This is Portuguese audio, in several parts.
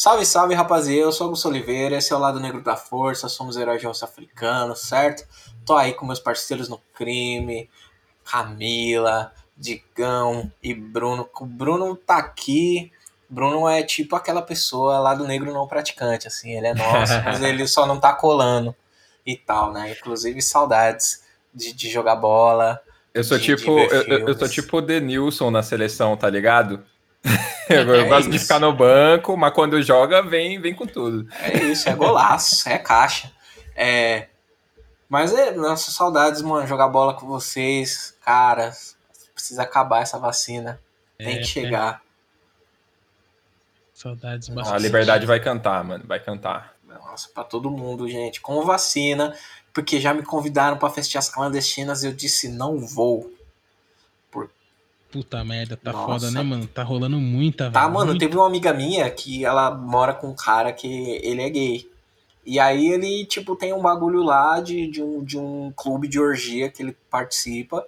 Salve, salve, rapaziada. Eu sou Augusto Oliveira, esse é o Lado Negro da Força, somos heróis de rosto africano, certo? Tô aí com meus parceiros no crime, Camila, Digão e Bruno. O Bruno tá aqui. Bruno é tipo aquela pessoa lá do negro não praticante, assim, ele é nosso, mas ele só não tá colando e tal, né? Inclusive saudades de, de jogar bola. Eu sou de- tipo, de eu, eu- eu sou tipo o Denilson na seleção, tá ligado? eu É gosto de isso. ficar no banco, mas quando joga, vem, vem com tudo. É isso, é golaço, é caixa. É, mas é, nossa, saudades, mano, jogar bola com vocês, cara. Precisa acabar essa vacina. Tem É, que chegar. Saudades A bastante. liberdade vai cantar, mano, vai cantar. Nossa, pra todo mundo, gente. Com vacina, porque já me convidaram pra festias clandestinas e eu disse não vou. Puta merda, tá Nossa. foda, né, mano? Tá rolando muita, Tá, velho. mano, Muito- teve uma amiga minha que ela mora com um cara que ele é gay. E aí ele, tipo, tem um bagulho lá de, de, um, de um clube de orgia que ele participa.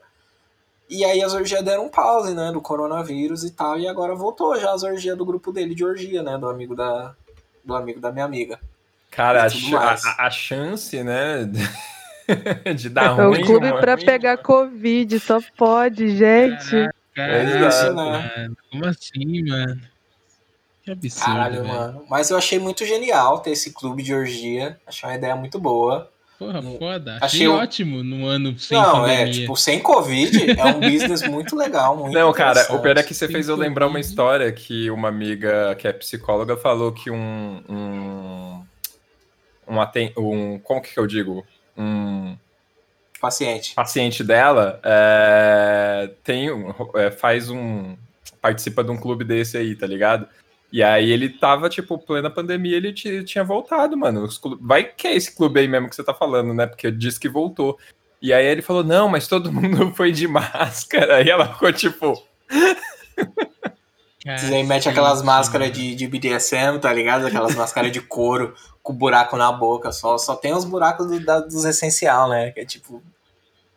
E aí as orgias deram pause, né, do coronavírus e tal. E agora voltou já as orgias do grupo dele de orgia, né, do amigo da, do amigo da minha amiga. Cara, a, a- chance, né, de dar É ruim. o clube uma- pra pegar Covid, só pode, gente. Caralho, Exato. mano. Como assim, mano? Que absurdo, Caralho, velho. mano. Mas eu achei muito genial ter esse clube de orgia. Achei uma ideia muito boa. Porra, Hum, foda. achei Achei o- ótimo no ano sem Não, é, pandemia. tipo, sem Covid, é um business muito legal, muito Não, cara, o pior é que você Tem fez eu lembrar uma Covid. história que uma amiga que é psicóloga falou que um. Um. Um, aten- um como que eu digo? Um Paciente. paciente dela é, tem é, faz um participa de um clube desse aí, tá ligado? E aí ele tava, tipo, plena pandemia, ele ti- tinha voltado, mano. Vai que é esse clube aí mesmo que você tá falando, né? Porque disse que voltou. E aí ele falou, não, mas todo mundo foi de máscara. E ela ficou tipo, E aí mete aquelas máscaras de, de BDSM, tá ligado? Aquelas máscaras de couro com buraco na boca. Só, só tem os buracos do- da- dos essencial, né? Que é tipo.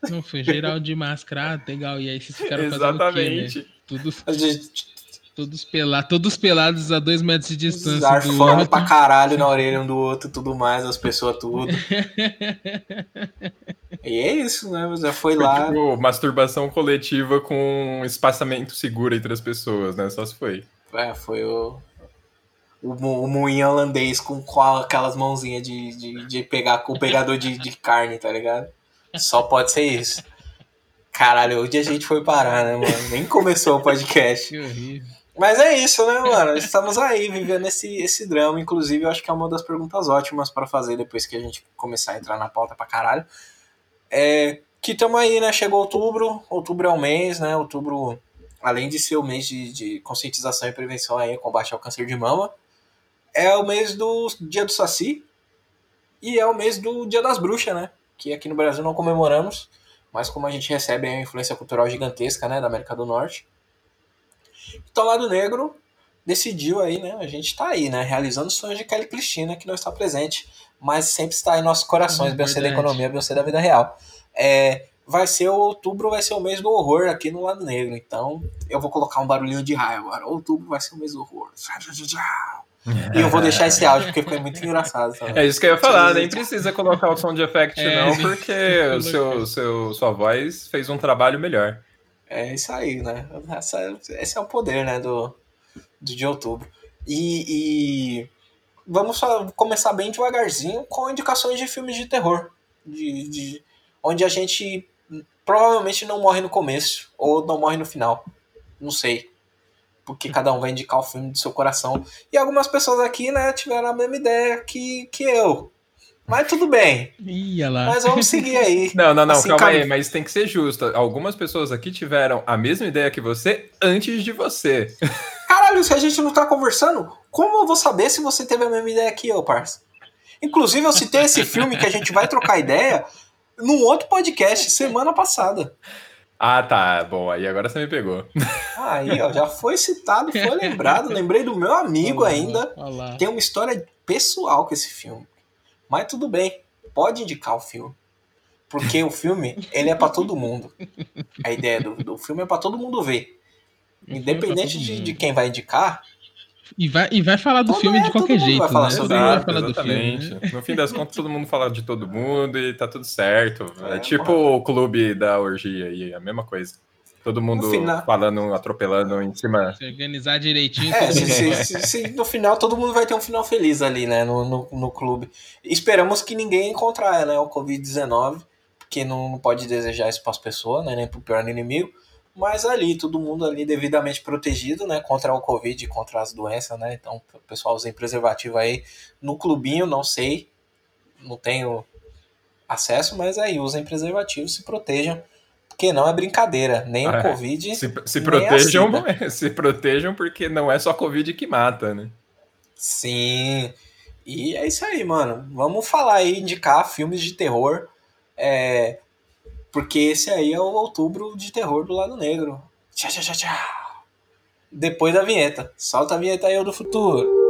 Não, foi geral de máscara. Legal. E aí vocês ficaram fazendo o quê, né? exatamente. Todos, gente todos, pelados, todos pelados a dois metros de distância do Arfando outro. pra caralho na orelha um do outro e tudo mais, as pessoas tudo. E é isso, né? Já foi Foi, lá. tipo, masturbação coletiva com espaçamento seguro entre as pessoas, né? Só se foi. É, foi o. O, o moinho holandês com, aquelas mãozinhas de, de, de pegar com o pegador de, de carne, tá ligado? Só pode ser isso. Caralho, onde a gente foi parar, né, mano? Nem começou o podcast. Que horrível. Mas é isso, né, mano? Estamos aí vivendo esse, esse drama. Inclusive, eu acho que é uma das perguntas ótimas pra fazer depois que a gente começar a entrar na pauta pra caralho. É, que estamos aí, né? Chegou outubro. Outubro é o mês, né? Outubro, além de ser o mês de, de conscientização e prevenção aí, combate ao câncer de mama, é o mês do Dia do Saci e é o mês do Dia das Bruxas, né? Que aqui no Brasil não comemoramos, mas como a gente recebe aí uma influência cultural gigantesca, né? Da América do Norte. Então, Lado Negro decidiu aí, né? A gente tá aí, né? Realizando os sonhos de Kelly Cristina, que não está presente, mas sempre está em nossos corações, Uhum, Beyoncé da economia, Beyoncé da vida real. É, vai ser o outubro, vai ser o mês do horror aqui no Lado Negro. Então, eu vou colocar um barulhinho de raio agora. Outubro vai ser o mês do horror. E eu vou deixar esse áudio porque foi muito engraçado. também. É isso que eu ia falar, nem precisa colocar o som de effect, É, não, porque o seu, seu, sua voz fez um trabalho melhor. É isso aí, né? Essa- esse é o poder, né, do, do de outubro. E, e vamos só começar bem devagarzinho com indicações de filmes de terror. De, de- onde a gente provavelmente não morre no começo ou não morre no final. Não sei. Porque cada um vai indicar o filme do seu coração. E algumas pessoas aqui, né, tiveram a mesma ideia que, que eu. Mas tudo bem. Ia lá. Mas vamos seguir aí. Não, não, não, Assim, calma aí, mas tem que ser justo. Algumas pessoas aqui tiveram a mesma ideia que você antes de você. Caralho, se a gente não tá conversando, como eu vou saber se você teve a mesma ideia que eu, parça? Inclusive, eu citei esse filme que a gente vai trocar ideia num outro podcast semana passada. Ah, tá, bom, aí agora você me pegou. Aí, ó, já foi citado, foi lembrado. Lembrei do meu amigo Olha lá, ainda. olha lá. Tem uma história pessoal com esse filme. Mas tudo bem, pode indicar o filme. Porque o filme, ele é pra todo mundo. A ideia do, do filme é pra todo mundo ver. É Independente de, de quem vai indicar, E vai, e vai falar do Todo- filme é, de todo qualquer mundo jeito, vai falar né? sobre vai falar do filme. exatamente. né? No fim das contas, todo mundo fala de todo mundo e tá tudo certo. É, É, tipo o clube da orgia aí, a mesma coisa. Todo mundo final- falando, atropelando em cima. Se organizar direitinho. É, todo se, mundo se- vai. se- se no final todo mundo vai ter um final feliz ali, né, no, no, no clube. Esperamos que ninguém encontrar, né, o Covid-19, porque não, não pode desejar isso para as pessoas, né, nem pro pior inimigo, mas ali, todo mundo ali devidamente protegido, né, contra o Covid e contra as doenças, né, então o pessoal usem preservativo aí no clubinho, não sei, não tenho acesso, mas aí usem preservativo, se protejam, porque não é brincadeira, nem o É, Covid... Se, se protejam, se protejam porque não é só Covid que mata, né? Sim. E é isso aí, mano. Vamos falar aí, indicar filmes de terror. É... Porque esse aí é o outubro de terror do lado negro. Tchau, tchau, tchau, tchau. Depois da vinheta. Solta a vinheta aí, do futuro.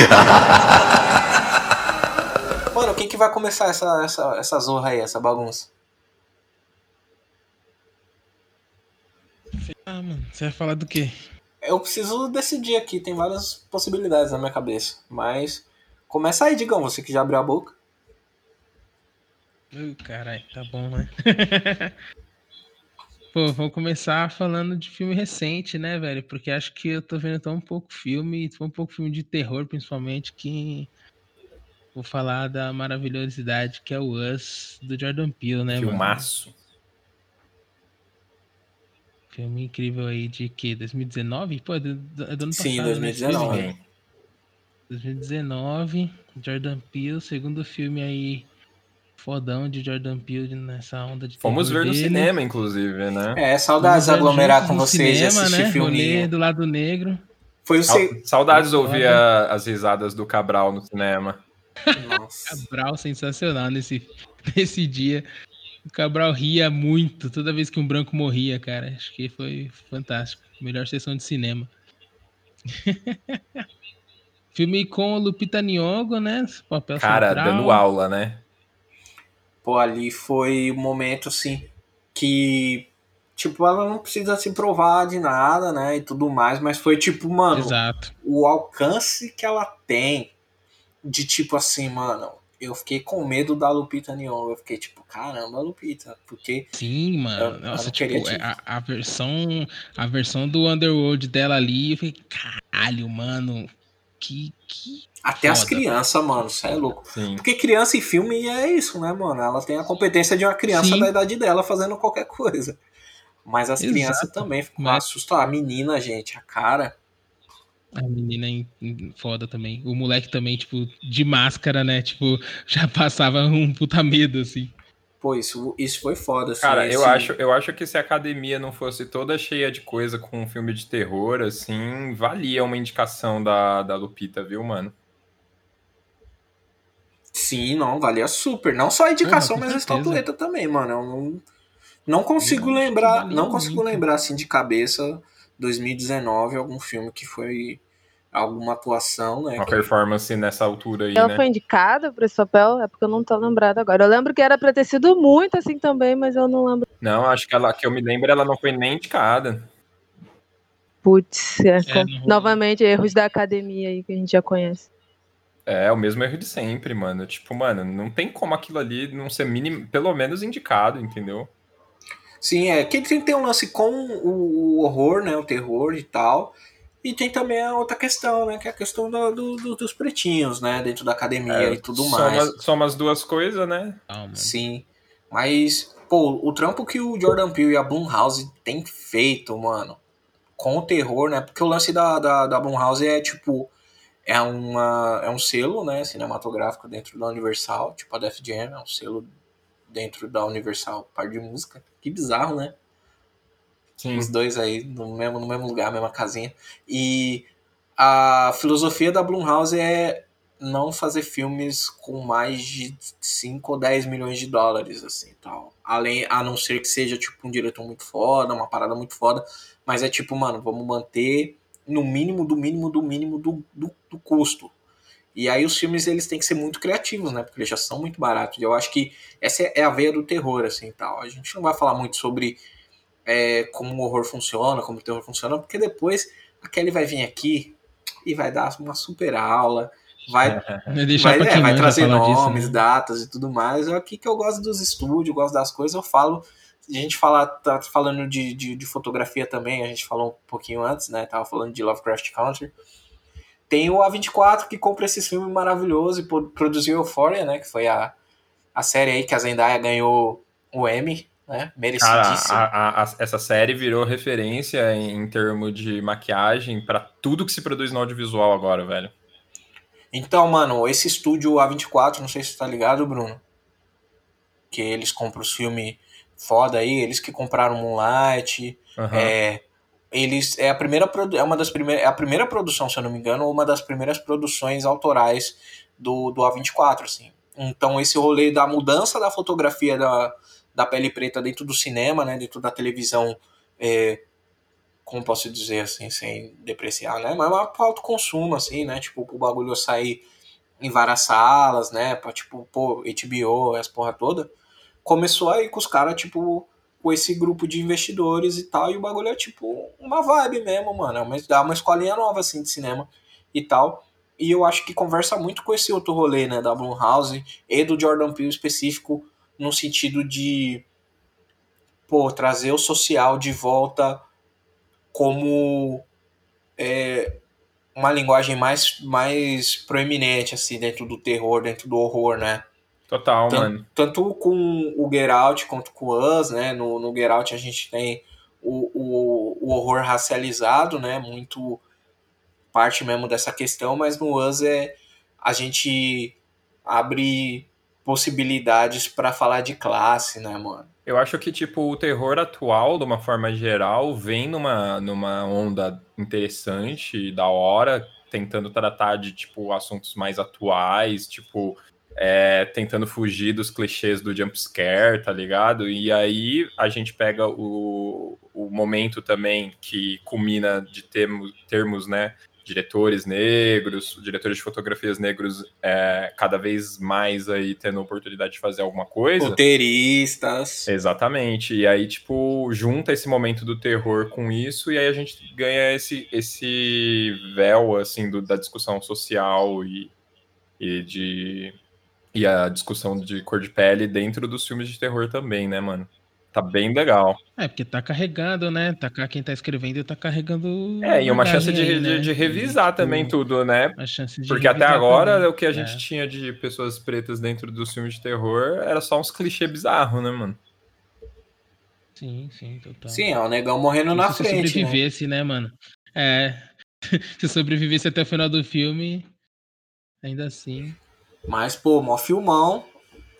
Mano, quem que vai começar essa, essa, essa zorra aí, essa bagunça? Ah, mano, você vai falar do quê? Eu preciso decidir aqui, tem várias possibilidades na minha cabeça. Mas começa aí, Digão, você que já abriu a boca. Uh, caralho, tá bom, né? Pô, vou começar falando de filme recente, né, velho? Porque acho que eu tô vendo tão pouco filme, tão pouco filme de terror, principalmente, que vou falar da maravilhosidade que é o Us do Jordan Peele, né, mano? Filmaço. Filme incrível aí de que? 2019? Pô, é do, é do ano Sim, passado, né, esse 2019. filme? Ninguém. 2019, Jordan Peele, segundo filme aí fodão de Jordan Peele nessa onda de Fomos ver no dele. cinema, inclusive, né? É, saudades de Vamos ver aglomerar com vocês e cinema, assistir né? filminho. Do lado negro. Foi o. Saudades ouvir a- as risadas do Cabral no cinema. Nossa. Cabral sensacional nesse, nesse dia. O Cabral ria muito toda vez que um branco morria, cara. Acho que foi fantástico. Melhor sessão de cinema. Filme com o Lupita Nyong'o, né? Papel Cara, central. dando aula, né? Pô, ali foi um momento assim que. Tipo, ela não precisa se provar de nada, né? E tudo mais, mas foi tipo, mano, Exato. o alcance que ela tem de tipo assim, mano, eu fiquei com medo da Lupita Nyong'o. Eu fiquei tipo, caramba, Lupita, porque Sim, Eu- mano. eu Nossa, não tipo, te- é, a, a versão a versão do Underworld dela ali, eu falei, caralho, mano. Que que até as Foda. crianças, mano, isso é louco. Sim. Porque criança em filme é isso, né, mano? Ela tem a competência de uma criança Sim. da idade dela fazendo qualquer coisa. Mas as Exato. crianças também ficam Mas- assustadas. A menina, gente, a cara. A menina em- foda também. O moleque também, tipo, de máscara, né? Tipo, já passava um puta medo, assim. Pô, isso, isso foi foda. Assim, Cara, eu acho, eu acho que se a academia não fosse toda cheia de coisa com um filme de terror, assim, valia uma indicação da, da Lupita, viu, mano? Sim, não, valia super. Não só a indicação, com mas a estatueta também, mano. Eu não, não consigo Eu lembrar. Não consigo muito. lembrar assim de cabeça 2019, algum filme que foi alguma atuação, né? Uma que- performance nessa altura aí, Ela né? foi indicada pra esse papel? É porque eu não tô lembrada agora. Eu lembro que era pra ter sido muito assim também, mas eu não lembro. Não, acho que ela que eu me lembro, ela não foi nem indicada. Putz, é, rolou. novamente erros da academia aí que a gente já conhece. É, o mesmo erro de sempre, mano. Tipo, mano, não tem como aquilo ali não ser mínimo, pelo menos indicado, entendeu? Sim, é. Que tem, tem um lance com o, horror, né? O terror e tal. E tem também a outra questão, né? Que é a questão do, do- do- dos pretinhos, né? Dentro da academia É, e tudo soma, mais. soma as duas coisas, né? Calma. Sim. Mas, pô, o trampo que o Jordan Peele e a Blumhouse tem feito, mano, com o terror, né? Porque o lance da, da, da Blumhouse é tipo. É, uma, é um selo, né? Cinematográfico dentro da Universal, tipo a Def Jam, é um selo dentro da Universal, par de música. Que bizarro, né? Sim. Os dois aí no mesmo, no mesmo lugar, mesma casinha. E a filosofia da Blumhouse é não fazer filmes com mais de 5 ou 10 milhões de dólares, assim, tal. Além, a não ser que seja, tipo, um diretor muito foda, uma parada muito foda, mas é tipo, mano, vamos manter no mínimo, do mínimo, do mínimo do, do, do custo. E aí os filmes, eles têm que ser muito criativos, né, porque eles já são muito baratos. E eu acho que essa é a veia do terror, assim, tal. A gente não vai falar muito sobre é, como o horror funciona, como o terror funciona, porque depois a Kelly vai vir aqui e vai dar uma super aula, vai, vai, é, vai trazer nomes, disso, né? datas e tudo mais. É aqui que eu gosto dos estúdios, gosto das coisas, eu falo. A gente fala, tá falando de, de, de, fotografia também, a gente falou um pouquinho antes, né? Tava falando de Lovecraft Country. Tem o A24 que compra esses filmes maravilhosos e produziu Euphoria, né? Que foi a, a série aí que a Zendaya ganhou o Emmy né? Merecidíssimo. Cara, a, a, essa série virou referência em, em termos de maquiagem para tudo que se produz no audiovisual agora, velho. Então, mano, esse estúdio A24, não sei se você tá ligado, Bruno, que eles compram os filmes foda aí, eles que compraram Moonlight, uhum. é, eles é a primeira é uma das primeiras é a primeira produção, se eu não me engano, uma das primeiras produções autorais do, do A24, assim. Então esse rolê da mudança da fotografia da, da pele preta dentro do cinema, né, dentro da televisão, é, como posso dizer assim, sem depreciar, né, mas é para alto consumo, assim, né, tipo, o bagulho sair em várias salas, né, pra, tipo, pô, HBO, essa porra toda, começou aí com os caras, tipo, com esse grupo de investidores e tal, e o bagulho é, tipo, uma vibe mesmo, mano, é uma, dá uma escolinha nova, assim, de cinema e tal, e eu acho que conversa muito com esse outro rolê, né, da Blumhouse e do Jordan Peele específico, no sentido de pô, trazer o social de volta como é, uma linguagem mais, mais proeminente, assim, dentro do terror, dentro do horror, né? Total, tanto, mano. Tanto com o Get Out quanto com o Us, né? No, no Get Out a gente tem o, o, o horror racializado, né? Muito parte mesmo dessa questão, mas no Us é a gente abre possibilidades para falar de classe, né, mano? Eu acho que, tipo, o terror atual, de uma forma geral, vem numa, numa onda interessante, da hora, tentando tratar de, tipo, assuntos mais atuais, tipo, é, tentando fugir dos clichês do jump scare, tá ligado? E aí a gente pega o, o momento também que culmina de termos, termos né, diretores negros, diretores de fotografias negros é, cada vez mais aí tendo oportunidade de fazer alguma coisa. Roteiristas. Exatamente. E aí, tipo, junta esse momento do terror com isso, e aí a gente ganha esse, esse véu, assim, do, da discussão social e, e de... E a discussão de cor de pele dentro dos filmes de terror também, né, mano? Tá bem legal. É, porque tá carregando, né? Tá, quem tá escrevendo tá carregando. É, e uma chance de, aí, né? de, de, revisar e, tipo, também tudo, né? Porque até agora também. o que a gente é. tinha de pessoas pretas dentro dos filmes de terror era só uns clichês bizarros, né, mano? Sim, sim, total. Sim, é o negão morrendo na se frente. Se sobrevivesse, né? né, mano? É. se sobrevivesse até o final do filme, ainda assim. Mas, pô, mó filmão.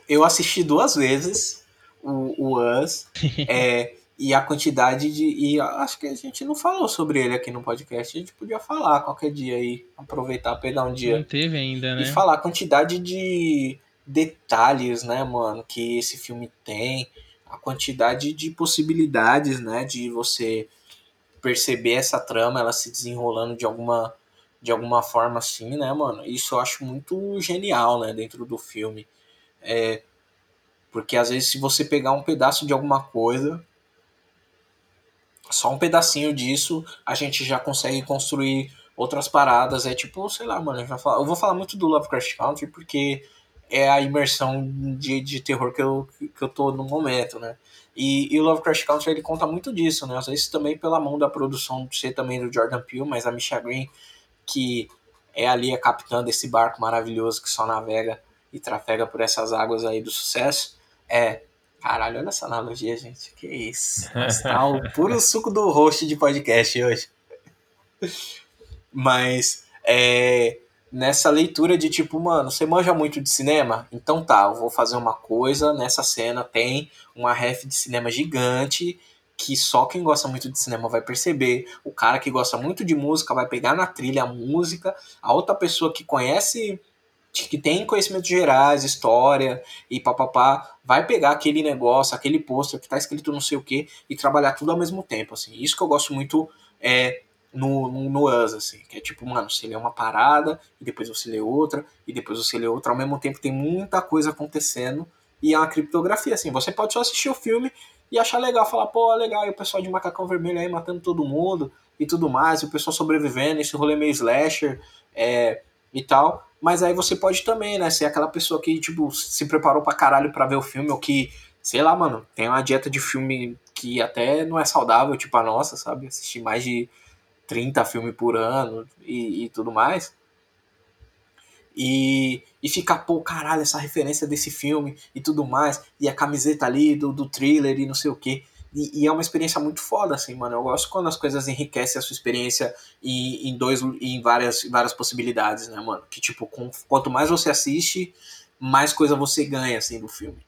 Eu assisti duas vezes o, o Us. é, e a quantidade de. E acho que a gente não falou sobre ele aqui no podcast. A gente podia falar qualquer dia aí. Aproveitar, pegar um dia. Não teve ainda, né? E falar a quantidade de detalhes, né, mano, que esse filme tem. A quantidade de possibilidades, né, de você perceber essa trama, ela se desenrolando de alguma, de alguma forma assim, né, mano? Isso eu acho muito genial, né, dentro do filme. É, porque às vezes se você pegar um pedaço de alguma coisa, só um pedacinho disso, a gente já consegue construir outras paradas. É tipo, sei lá, mano, eu, eu vou falar muito do Lovecraft Country porque é a imersão de, de terror que eu, que eu tô no momento, né? E, e o Lovecraft Country ele conta muito disso, né? Às vezes também pela mão da produção, ser também do Jordan Peele, mas a Misha Green, que é ali a capitã desse barco maravilhoso que só navega e trafega por essas águas aí do sucesso. É. Caralho, olha essa analogia, gente. Que isso. Nossa, tá o puro suco do host de podcast hoje. Mas, é, nessa leitura de tipo, mano, você manja muito de cinema? Então tá, eu vou fazer uma coisa. Nessa cena tem uma ref de cinema gigante que só quem gosta muito de cinema vai perceber. O cara que gosta muito de música vai pegar na trilha a música. A outra pessoa que conhece que tem conhecimentos gerais, história e papapá, vai pegar aquele negócio, aquele pôster que tá escrito não sei o que e trabalhar tudo ao mesmo tempo, assim. Isso que eu gosto muito é, no, no, no Us, assim, que é tipo, mano, você lê uma parada e depois você lê outra e depois você lê outra, ao mesmo tempo tem muita coisa acontecendo e é uma criptografia, assim. Você pode só assistir o filme e achar legal, falar, pô, legal, e o pessoal de macacão vermelho aí matando todo mundo e tudo mais, e o pessoal sobrevivendo, esse rolê meio slasher é, e tal. Mas aí você pode também, né, ser aquela pessoa que, tipo, se preparou pra caralho pra ver o filme, ou que, sei lá, mano, tem uma dieta de filme que até não é saudável, tipo a nossa, sabe? Assistir mais de 30 filmes por ano e, e tudo mais. E, e ficar, pô, caralho, essa referência desse filme e tudo mais, e a camiseta ali do, do thriller e não sei o que. E, e, é uma experiência muito foda, assim, mano. Eu gosto quando as coisas enriquecem a sua experiência em, em dois em várias, várias possibilidades, né, mano? Que, tipo, com, quanto mais você assiste, mais coisa você ganha, assim, do filme.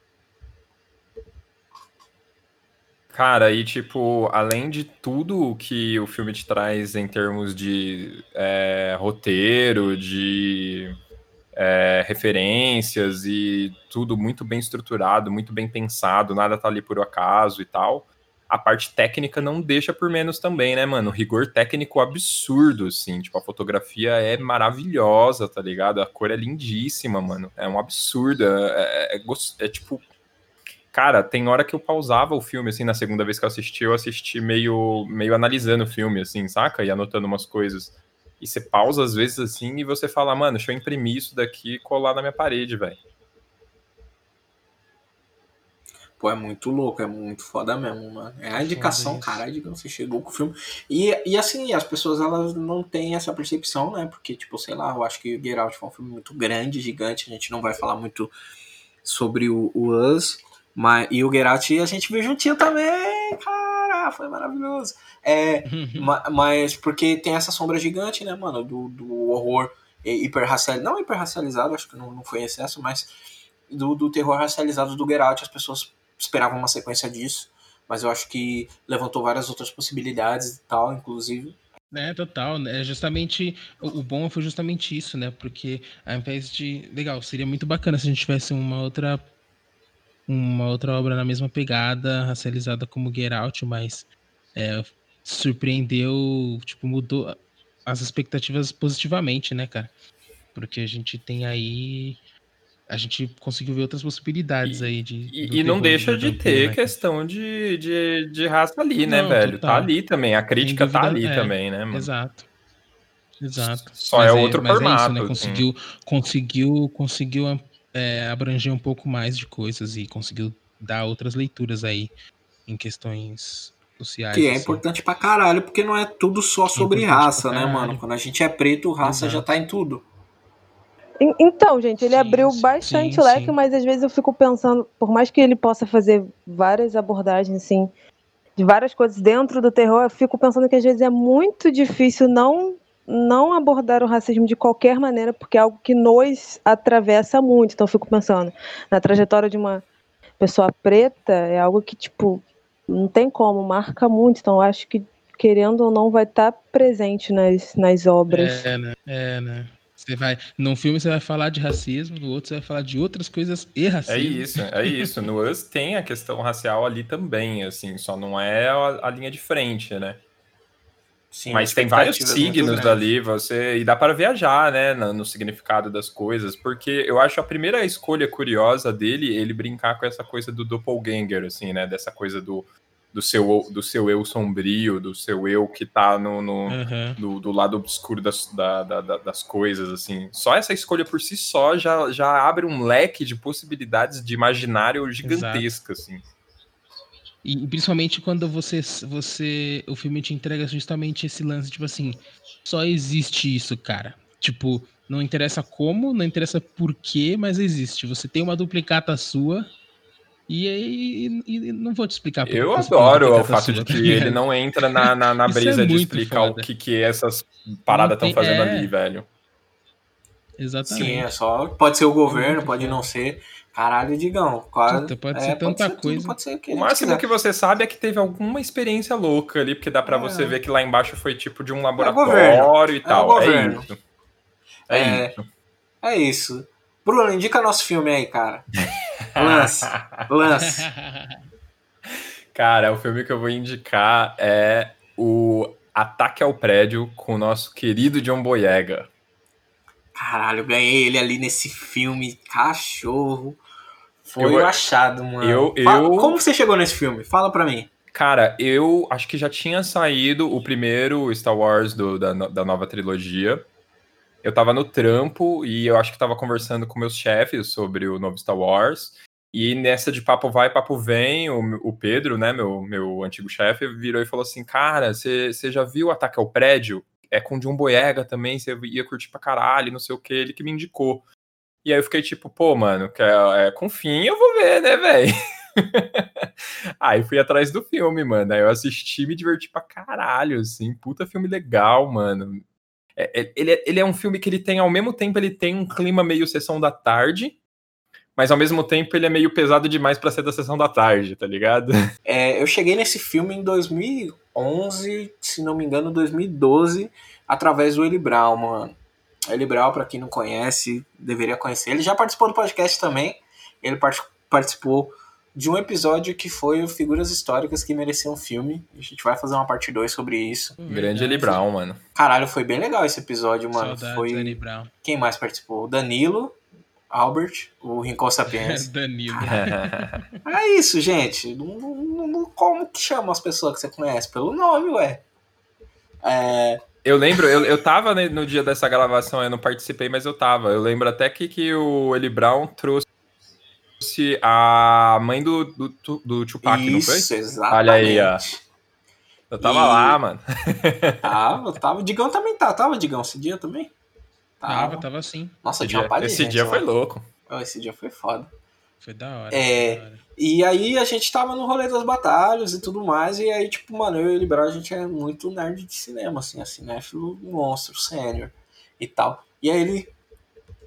Cara, e tipo, além de tudo que o filme te traz em termos de é, roteiro, de é, referências e tudo muito bem estruturado, muito bem pensado, nada tá ali por acaso e tal. A parte técnica não deixa por menos também, né, mano? rigor técnico absurdo, assim. Tipo, a fotografia é maravilhosa, tá ligado? A cor é lindíssima, mano. É um absurdo. É, é, é, é tipo, Cara, tem hora que eu pausava o filme, assim, na segunda vez que eu assisti, eu assisti meio, meio analisando o filme, assim, saca? E anotando umas coisas. E você pausa às vezes assim e você fala, mano, deixa eu imprimir isso daqui e colar na minha parede, velho. Pô, é muito louco, é muito foda mesmo, mano. É a indicação, caralho, de que você chegou com o filme. E, e assim, as pessoas elas não têm essa percepção, né? Porque, tipo, sei lá, eu acho que o Get Out foi um filme muito grande, gigante. A gente não vai falar muito sobre o, o Us. Mas, e o Geralt a gente viu juntinho também, cara, foi maravilhoso. É, mas porque tem essa sombra gigante, né, mano, do, do horror hiperracializado, não hiperracializado, acho que não, não foi em excesso, mas do, do terror racializado do Geralt, as pessoas esperavam uma sequência disso, mas eu acho que levantou várias outras possibilidades e tal, inclusive. É, total. É justamente. O, o bom foi justamente isso, né? Porque ao invés de. Legal, seria muito bacana se a gente tivesse uma outra uma outra obra na mesma pegada, racializada como Get Out, mas é, surpreendeu, tipo, mudou as expectativas positivamente, né, cara? Porque a gente tem aí. A gente conseguiu ver outras possibilidades e, aí de. E, e não deixa de ter né, questão de, de, de raça ali, né, não, velho? Tá total. Tá ali também, a crítica tá ali é, também, né, mano? Exato. Exato. Só mas é outro formato. É isso, né? Conseguiu, assim. conseguiu, conseguiu é, abranger um pouco mais de coisas e conseguiu dar outras leituras aí em questões sociais. Que é assim. importante pra caralho, porque não é tudo só sobre é raça, né, mano? Quando a gente é preto, raça Exato. já tá em tudo. Então, gente, ele sim, abriu bastante sim, leque, sim. mas às vezes eu fico pensando, por mais que ele possa fazer várias abordagens, assim, de várias coisas dentro do terror, eu fico pensando que às vezes é muito difícil não não abordar o racismo de qualquer maneira, porque é algo que nos atravessa muito. Então, eu fico pensando, na trajetória de uma pessoa preta, é algo que, tipo, não tem como, marca muito. Então, eu acho que, querendo ou não, vai estar presente nas, nas obras. É, né? É, né? Você vai, num filme você vai falar de racismo, no outro você vai falar de outras coisas e racismo. É isso, é isso. No Us tem a questão racial ali também, assim, só não é a, a linha de frente, né? Sim, Mas tem vários signos ali, você e dá para viajar, né, no, no, significado das coisas, porque eu acho a primeira escolha curiosa dele ele brincar com essa coisa do doppelganger, assim, né, dessa coisa do, do seu do seu eu sombrio, do seu eu que tá no, no uhum. do, do, lado obscuro das, da, da, das coisas, assim. Só essa escolha por si só já, já abre um leque de possibilidades de imaginário gigantesco, Exato. assim. E principalmente quando você, você. O filme te entrega justamente esse lance, tipo assim, só existe isso, cara. Tipo, não interessa como, não interessa por quê, mas existe. Você tem uma duplicata sua. E aí, e não vou te explicar. Por eu adoro o fato de que ele não entra na, na, na é brisa é de explicar foda. o que, que essas paradas estão fazendo é... ali, velho. Exatamente. Sim, é só. Pode ser o governo, pode não ser. Caralho, Digão. Quase, Puta, pode é, ser tanta pode ser coisa. Tudo, pode ser que o máximo quiser. que você sabe é que teve alguma experiência louca ali, porque dá para é. você ver que lá embaixo foi tipo de um laboratório é e tal. É, é isso. É, é isso. É isso. Bruno, indica nosso filme aí, cara. Lance, lance. Cara, o filme que eu vou indicar é o Ataque ao Prédio com o nosso querido John Boyega. Caralho, eu ganhei ele ali nesse filme, cachorro. Foi eu, achado, mano. Eu, eu... Como você chegou nesse filme? Fala pra mim. Cara, eu acho que já tinha saído o primeiro Star Wars do, da, da nova trilogia. Eu tava no trampo e eu acho que tava conversando com meus chefes sobre o novo Star Wars. E nessa de papo vai, papo vem, o, o Pedro, né, meu, meu antigo chefe, virou e falou assim: Cara, você já viu Ataque ao Prédio? É com John Boyega também, você ia curtir pra caralho, não sei o que, ele que me indicou. E aí eu fiquei tipo, pô, mano, que é, é, com fim eu vou ver, né, velho? aí fui atrás do filme, mano. Aí eu assisti me diverti pra caralho, assim. Puta filme legal, mano. É, é ele, é, ele é um filme que ele tem, ao mesmo tempo, ele tem um clima meio sessão da tarde, mas ao mesmo tempo ele é meio pesado demais para ser da sessão da tarde, tá ligado? É, eu cheguei nesse filme em 2011, se não me engano, 2012, através do Eli Brown, mano. Eli Brown, pra quem não conhece, deveria conhecer. Ele já participou do podcast também. Ele participou de um episódio que foi Figuras Históricas que mereciam um filme. A gente vai fazer uma parte 2 sobre isso. Grande Eli Brown, mano. Caralho, foi bem legal esse episódio, mano. Saudades foi Eli Brown. Quem mais participou? O Danilo, Albert, o Rincon Sapiens. Danilo. é isso, gente. Como que chama as pessoas que você conhece? Pelo nome, ué. É... Eu lembro, eu, eu tava no dia dessa gravação, eu não participei, mas eu tava. Eu lembro até que, que o Eli Brown trouxe a mãe do, do, do Tupac, Isso, não foi? exatamente. Olha aí, ó. Eu tava e... lá, mano. Tava, tava. O Digão também tá. Tava, Digão, esse dia também? Tava, tava, tava sim. Nossa, esse tinha dia, Esse dia foi louco. Esse dia foi foda. Foi da hora. É, da hora. E aí a gente tava no rolê das batalhas e tudo mais, e aí, tipo, mano, eu e o Liberal, a gente é muito nerd de cinema, assim, assim, né? monstro, sênior e tal. E aí ele,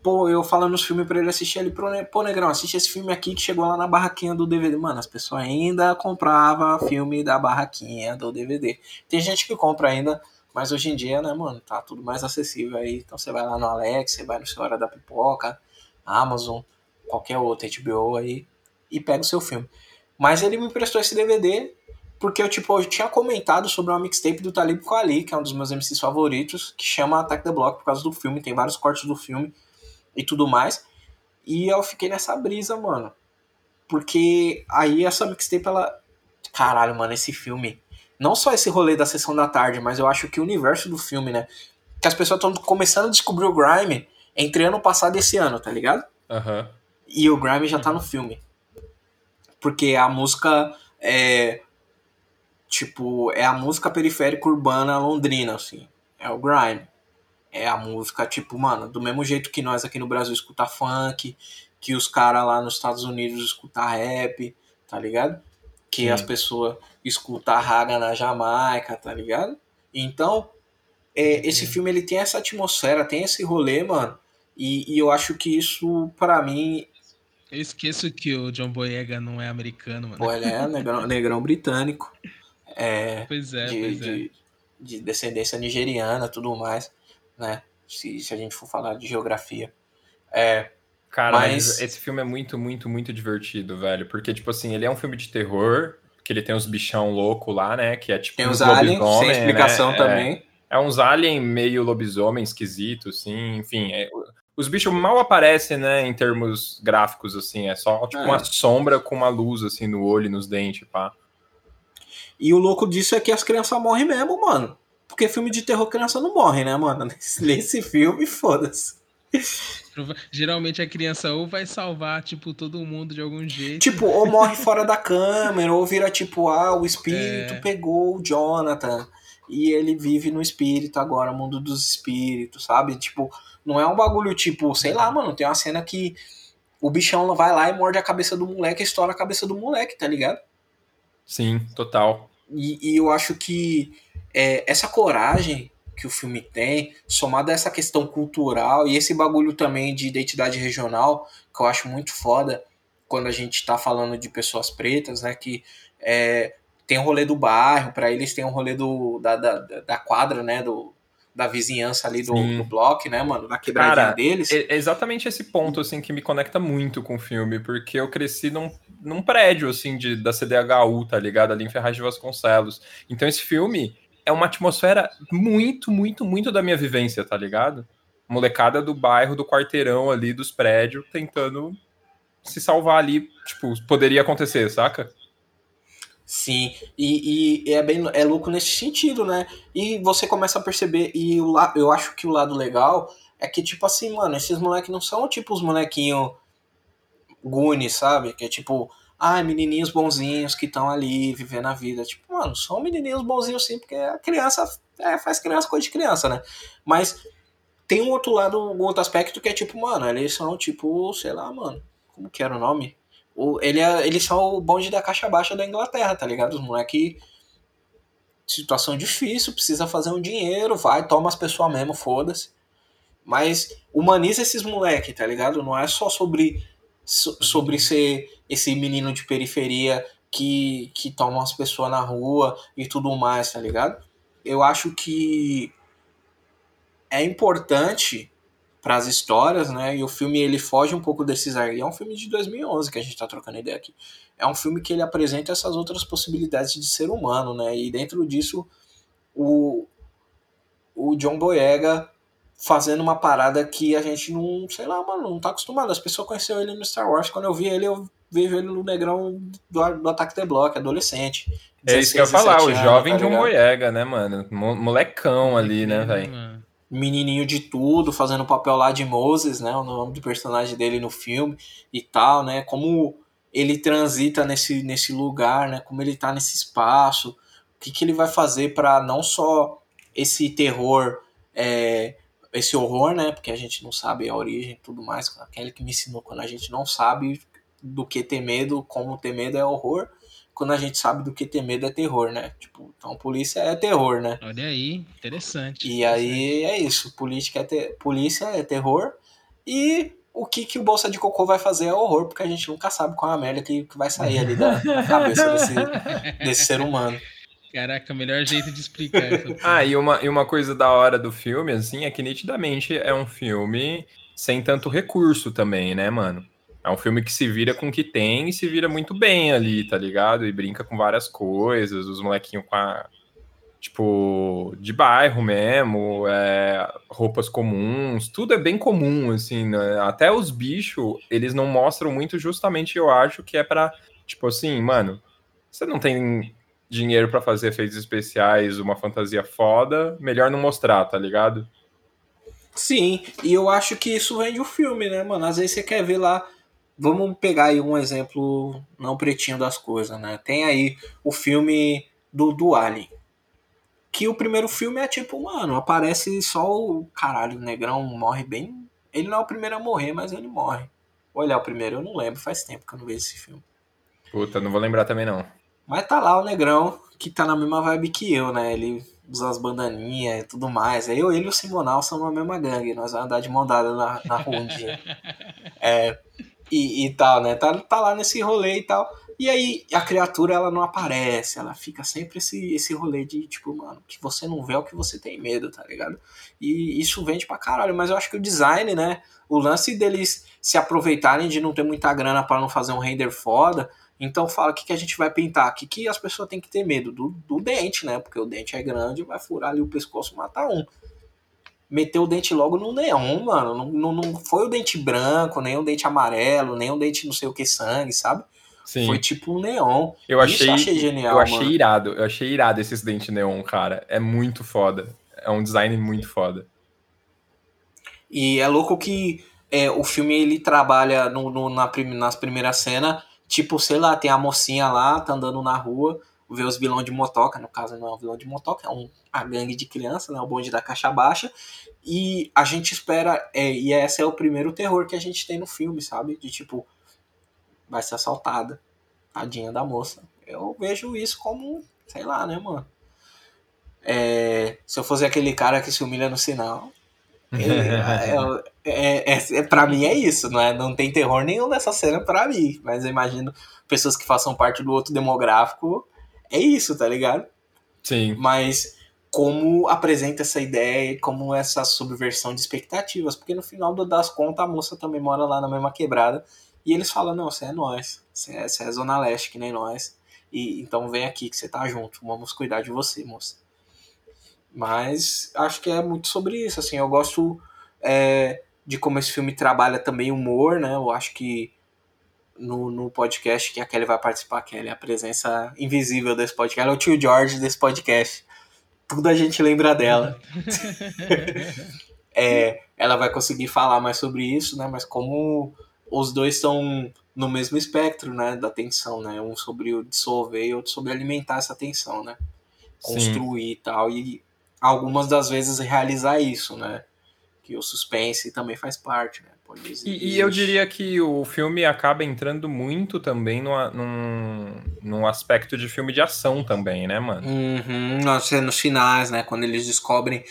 pô, eu falando os filmes pra ele assistir, ele, pô, Negrão, assiste esse filme aqui que chegou lá na barraquinha do DVD. Mano, as pessoas ainda compravam filme da barraquinha do DVD. Tem gente que compra ainda, mas hoje em dia, né, mano, tá tudo mais acessível aí. Então você vai lá no Alex, você vai no Seu Hora da Pipoca, Amazon, qualquer outro, HBO aí, e pega o seu filme. Mas ele me emprestou esse DVD porque eu, tipo, eu tinha comentado sobre uma mixtape do Talib Kweli, que é um dos meus MCs favoritos, que chama Attack the Block por causa do filme, tem vários cortes do filme e tudo mais. E eu fiquei nessa brisa, mano. Porque aí essa mixtape, ela. Caralho, mano, esse filme. Não só esse rolê da sessão da tarde, mas eu acho que o universo do filme, né? Que as pessoas estão começando a descobrir o Grime entre ano passado e esse ano, tá ligado? Uhum. E o Grime já tá no filme. Porque a música é. Tipo, é a música periférica urbana londrina, assim. É o Grime. É a música, tipo, mano, do mesmo jeito que nós aqui no Brasil escuta funk, que os caras lá nos Estados Unidos escutam rap, tá ligado? Que Sim. as pessoas escutam raga na Jamaica, tá ligado? Então, é, esse filme ele tem essa atmosfera, tem esse rolê, mano. E, e eu acho que isso, para mim, eu esqueço que o John Boyega não é americano, mano. Pô, ele é negrão, negrão britânico. É, pois é, de, pois de, é. de descendência nigeriana tudo mais, né? Se, se a gente for falar de geografia. É, Cara, mas... mas esse filme é muito, muito, muito divertido, velho. Porque, tipo assim, ele é um filme de terror, que ele tem uns bichão louco lá, né? Que é tipo tem uns aliens, sem né? explicação É- também. É uns alien meio lobisomem esquisito, assim, enfim. é- os bichos mal aparecem, né, em termos gráficos, assim. É só tipo É. uma sombra com uma luz, assim, no olho nos dentes, pá. E o louco disso é que as crianças morrem mesmo, mano. Porque filme de terror, criança não morre, né, mano? Nesse, nesse filme, foda-se. Geralmente a criança ou vai salvar, tipo, todo mundo de algum jeito. Tipo, ou morre fora da câmera, ou vira tipo, ah, o espírito É. pegou o Jonathan. E ele vive no espírito agora, mundo dos espíritos, sabe? Tipo, não é um bagulho tipo, sei lá, mano, tem uma cena que o bichão vai lá e morde a cabeça do moleque, estoura a cabeça do moleque, tá ligado? Sim, total. E, e eu acho que é, essa coragem que o filme tem, somada a essa questão cultural e esse bagulho também de identidade regional, que eu acho muito foda quando a gente tá falando de pessoas pretas, né? Que é, tem o rolê do bairro, para eles tem o rolê do, da, da, da quadra, né? Do, da vizinhança ali do, do bloco, né, mano? Da quebradinha Cara, deles. É, é exatamente esse ponto, assim, que me conecta muito com o filme, porque eu cresci num, num prédio, assim, de, da CDHU, tá ligado? Ali em Ferraz de Vasconcelos. Então esse filme é uma atmosfera muito, muito, muito da minha vivência, tá ligado? Molecada do bairro, do quarteirão ali, dos prédios, tentando se salvar ali, tipo, poderia acontecer, saca? Sim, e, e, é bem é louco nesse sentido, né? E você começa a perceber, e o, eu acho que o lado legal é que, tipo assim, mano, esses moleques não são tipo os molequinhos Goonies, sabe? Que é tipo, ah, menininhos bonzinhos que estão ali vivendo a vida. Tipo, mano, são menininhos bonzinhos sim, porque a criança é, faz criança coisa de criança, né? Mas tem um outro lado, um outro aspecto que é tipo, mano, eles são tipo, sei lá, mano, como que era o nome? O, ele é, eles são o bonde da caixa baixa da Inglaterra, tá ligado? Os moleque. Situação difícil, precisa fazer um dinheiro, vai, toma as pessoas mesmo, foda-se. Mas humaniza esses moleque, tá ligado? Não é só sobre, sobre ser esse menino de periferia que, que toma as pessoas na rua e tudo mais, tá ligado? Eu acho que é importante para as histórias, né? E o filme ele foge um pouco desses aí. É um filme de 2011 que a gente está trocando ideia aqui. É um filme que ele apresenta essas outras possibilidades de ser humano, né? E dentro disso o o John Boyega fazendo uma parada que a gente não, sei lá, mano, não tá acostumado. As pessoas conheceram ele no Star Wars. Quando eu vi ele, eu vejo ele no negrão do, do Ataque The Block, adolescente. 16, é isso que eu ia falar, o jovem tá John Boyega, né, mano? Molecão ali, né, velho? menininho de tudo, fazendo o papel lá de Moses, né, o nome do personagem dele no filme e tal, né, como ele transita nesse, nesse lugar, né, como ele tá nesse espaço, o que, que ele vai fazer para não só esse terror, é, esse horror, né, porque a gente não sabe a origem e tudo mais, aquele que me ensinou quando a gente não sabe do que ter medo, como ter medo é horror, quando a gente sabe do que ter medo é terror, né? Tipo, então polícia é terror, né? Olha aí, interessante. E aí é isso, política é ter... polícia é terror e o que, que o Bolsa de Cocô vai fazer é horror, porque a gente nunca sabe qual é a merda que, que vai sair ali da, da cabeça desse, desse ser humano. Caraca, melhor jeito de explicar ah, e uma, e uma coisa da hora do filme, assim, é que nitidamente é um filme sem tanto recurso também, né, mano? É um filme que se vira com o que tem e se vira muito bem ali, tá ligado? E brinca com várias coisas, os molequinhos com a. Tipo, de bairro mesmo, é, roupas comuns, tudo é bem comum, assim, né? Até os bichos, eles não mostram muito, justamente eu acho que é pra, tipo assim, mano, você não tem dinheiro para fazer efeitos especiais, uma fantasia foda, melhor não mostrar, tá ligado? Sim, e eu acho que isso vem do filme, né, mano? Às vezes você quer ver lá Vamos pegar aí um exemplo não pretinho das coisas, né? Tem aí o filme do, do Alien. Que o primeiro filme é tipo, mano, aparece só o caralho, o negrão morre bem. Ele não é o primeiro a morrer, mas ele morre. Olha, o primeiro eu não lembro, faz tempo que eu não vejo esse filme. Puta, não vou lembrar também não. Mas tá lá o negrão, que tá na mesma vibe que eu, né? Ele usa as bandaninhas e tudo mais. Eu, ele e o Simonal são na mesma gangue, nós vamos andar de mão dada na, na rua um dia. É, e, e tal, né? Tá, tá lá nesse rolê e tal. E aí a criatura ela não aparece, ela fica sempre esse, esse rolê de tipo, mano, que você não vê é o que você tem medo, tá ligado? E isso vende pra caralho, mas eu acho que o design, né? O lance deles se aproveitarem de não ter muita grana para não fazer um render foda. Então fala o que, que a gente vai pintar, o que, que as pessoas têm que ter medo do, do dente, né? Porque o dente é grande, vai furar ali o pescoço e matar um meteu o dente logo no neon, mano. Não, não, não foi o dente branco, nem o dente amarelo, nem o dente não sei o que sangue, sabe? Sim. Foi tipo um neon. Eu achei, eu achei genial. Eu achei mano. irado. Eu achei irado esses dentes neon, cara. É muito foda. É um design muito foda. E é louco que é, o filme ele trabalha no, no na nas primeiras cenas. Tipo, sei lá, tem a mocinha lá, tá andando na rua ver os vilões de motoca, no caso não é um vilão de motoca, é um, a gangue de criança, né, o bonde da caixa baixa, e a gente espera, é, e esse é o primeiro terror que a gente tem no filme, sabe, de tipo, vai ser assaltada, tadinha da moça. Eu vejo isso como, sei lá, né, mano. É, se eu fosse aquele cara que se humilha no sinal, é, é, é, é, pra mim é isso, não, é, não tem terror nenhum nessa cena pra mim, mas eu imagino pessoas que façam parte do outro demográfico é isso, tá ligado? Sim. Mas como apresenta essa ideia e como essa subversão de expectativas, porque no final das contas a moça também mora lá na mesma quebrada e eles falam, não, você é nós, você é, você é Zona Leste que nem nós, e então vem aqui que você tá junto, vamos cuidar de você, moça. Mas acho que é muito sobre isso, assim, eu gosto é, de como esse filme trabalha também humor, né, eu acho que no, no podcast que a Kelly vai participar, Kelly, a presença invisível desse podcast, ela é o tio George desse podcast, tudo a gente lembra dela. é, ela vai conseguir falar mais sobre isso, né? Mas como os dois estão no mesmo espectro, né? Da tensão, né? Um sobre o dissolver e outro sobre alimentar essa tensão, né? Construir Sim. e tal. E algumas das vezes realizar isso, né? Que o suspense também faz parte, né? E, e, eu diria que o filme acaba entrando muito também no, num, num aspecto de filme de ação também, né, mano? Uhum, nos finais, né? Quando eles descobrem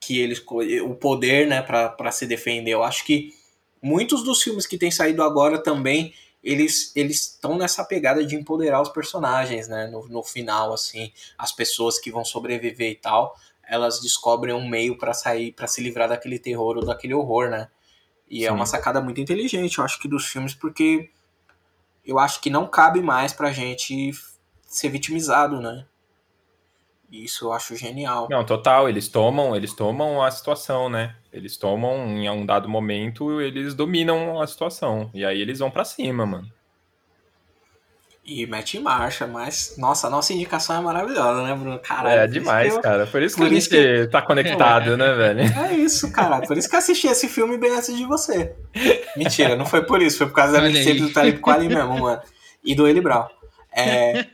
que eles o poder, né, para se defender. Eu acho que muitos dos filmes que têm saído agora também eles eles estão nessa pegada de empoderar os personagens, né? No, no final, assim, as pessoas que vão sobreviver e tal, elas descobrem um meio para sair, para se livrar daquele terror ou daquele horror, né? E Sim. é uma sacada muito inteligente, eu acho que dos filmes, porque eu acho que não cabe mais pra gente ser vitimizado, né? Isso eu acho genial. Não, total, eles tomam, eles tomam a situação, né? Eles tomam em um dado momento, eles dominam a situação e aí eles vão para cima, mano e mete em marcha, mas nossa, a nossa indicação é maravilhosa, né, Bruno? Caralho, é demais, eu, cara. Por isso que a gente que... tá conectado, né, velho? É isso, cara. Por isso que eu assisti esse filme bem antes de você. Mentira, não foi por isso, foi por causa da mixtape do Talib Kweli mesmo, mano. E do Eli Brown. É...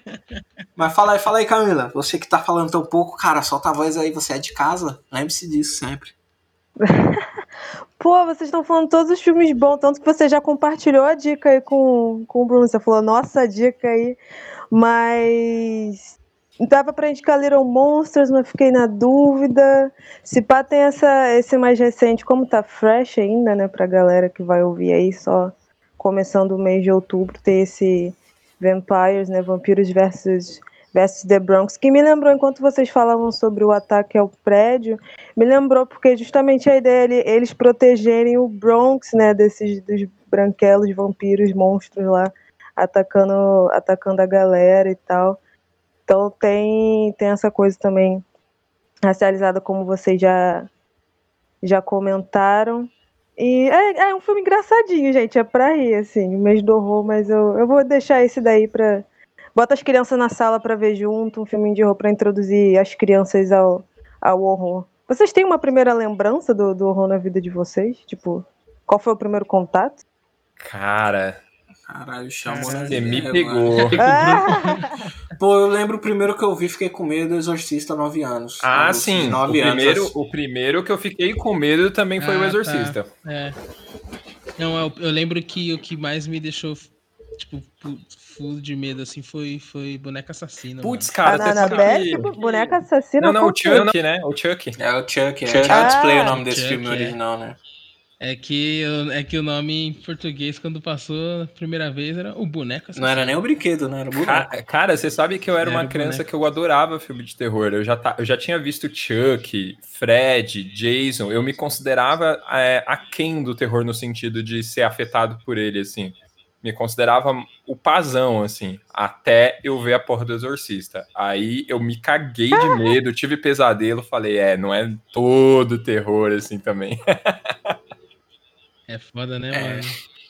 Mas fala aí, fala aí, Camila. Você que tá falando tão pouco, cara, solta a voz aí, você é de casa. Lembre-se disso sempre. Pô, vocês estão falando todos os filmes bons, tanto que você já compartilhou a dica aí com, com o Bruno. Você falou, nossa, dica aí. Mas dava pra indicar Little Monsters, mas fiquei na dúvida. Se pá, tem essa, esse mais recente, como tá fresh ainda, né, pra galera que vai ouvir aí, só começando o mês de outubro, tem esse Vampires, né, Vampiros versus versus The Bronx, que me lembrou, enquanto vocês falavam sobre o ataque ao prédio, me lembrou porque justamente a ideia de eles protegerem o Bronx, né, desses dos branquelos, vampiros, monstros lá, atacando, atacando a galera e tal. Então tem, tem essa coisa também racializada, como vocês já, já comentaram. E é, é um filme engraçadinho, gente, é pra rir, assim, mês do horror, mas eu, eu vou deixar esse daí pra, Bota as crianças na sala para ver junto, um filme de horror para introduzir as crianças ao, ao horror. Vocês têm uma primeira lembrança do, do horror na vida de vocês? Tipo, qual foi o primeiro contato? Cara. Caralho, chamou na Você me pegou. Pô, eu lembro o primeiro que eu vi, fiquei com medo do Exorcista 9 anos. Ah, sim. 9 o, anos. Primeiro, o primeiro que eu fiquei com medo também foi ah, o tá. Exorcista. Tá. É. Não, eu, eu lembro que o que mais me deixou, tipo, full de medo, assim, foi, foi boneca assassina. Putz, cara, a Annabelle, que... boneca assassina. Não, não, o Chuck, né? O Chuck. É o Chuck, é. Chuck. Child's ah, Play é o nome desse Chuck, filme é. original, né? É que, é que o nome em português, quando passou a primeira vez, era o boneco assassino. Não era nem o brinquedo, não era o boneco. Cara, cara você sabe que eu era, era uma criança boneco. que eu adorava filme de terror. Eu já, tá, eu já tinha visto Chuck, Fred, Jason. Eu me considerava é, aquém do terror no sentido de ser afetado por ele, assim me considerava o pazão, assim, até eu ver a porra do Exorcista. Aí eu me caguei de medo, tive pesadelo, falei, é, não é todo terror, assim, também. é foda, né, é. mano?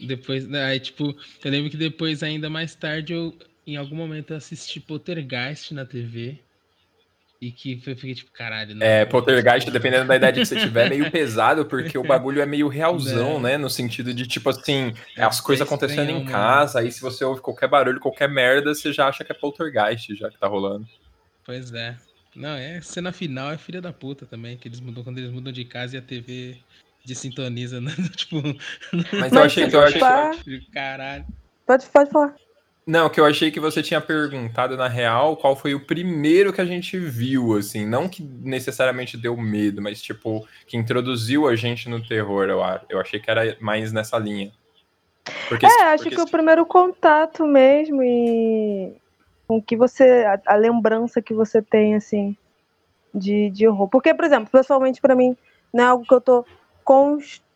Depois, né, aí, tipo, eu lembro que depois, ainda mais tarde, eu, em algum momento, eu assisti Poltergeist na TV. E que eu fiquei tipo, caralho. Não, é, Poltergeist, dependendo da idade que você tiver, é meio pesado, porque o bagulho é meio realzão, é. né? No sentido de, tipo assim, é, as coisas acontecendo em casa, aí se você ouve qualquer barulho, qualquer merda, você já acha que é Poltergeist já que tá rolando. Pois é. Não, é cena final é filha da puta também, que eles mudam quando eles mudam de casa e a TV desintoniza, né? tipo. Mas eu achei que eu achei. Caralho. Pode, pode falar. Não, que eu achei que você tinha perguntado na real qual foi o primeiro que a gente viu, assim, não que necessariamente deu medo, mas tipo, que introduziu a gente no terror, eu, eu achei que era mais nessa linha. Porque, é, acho porque... que o primeiro contato mesmo e com que você, a, a, lembrança que você tem, assim, de, de horror. Porque, por exemplo, pessoalmente para mim, não é algo que eu tô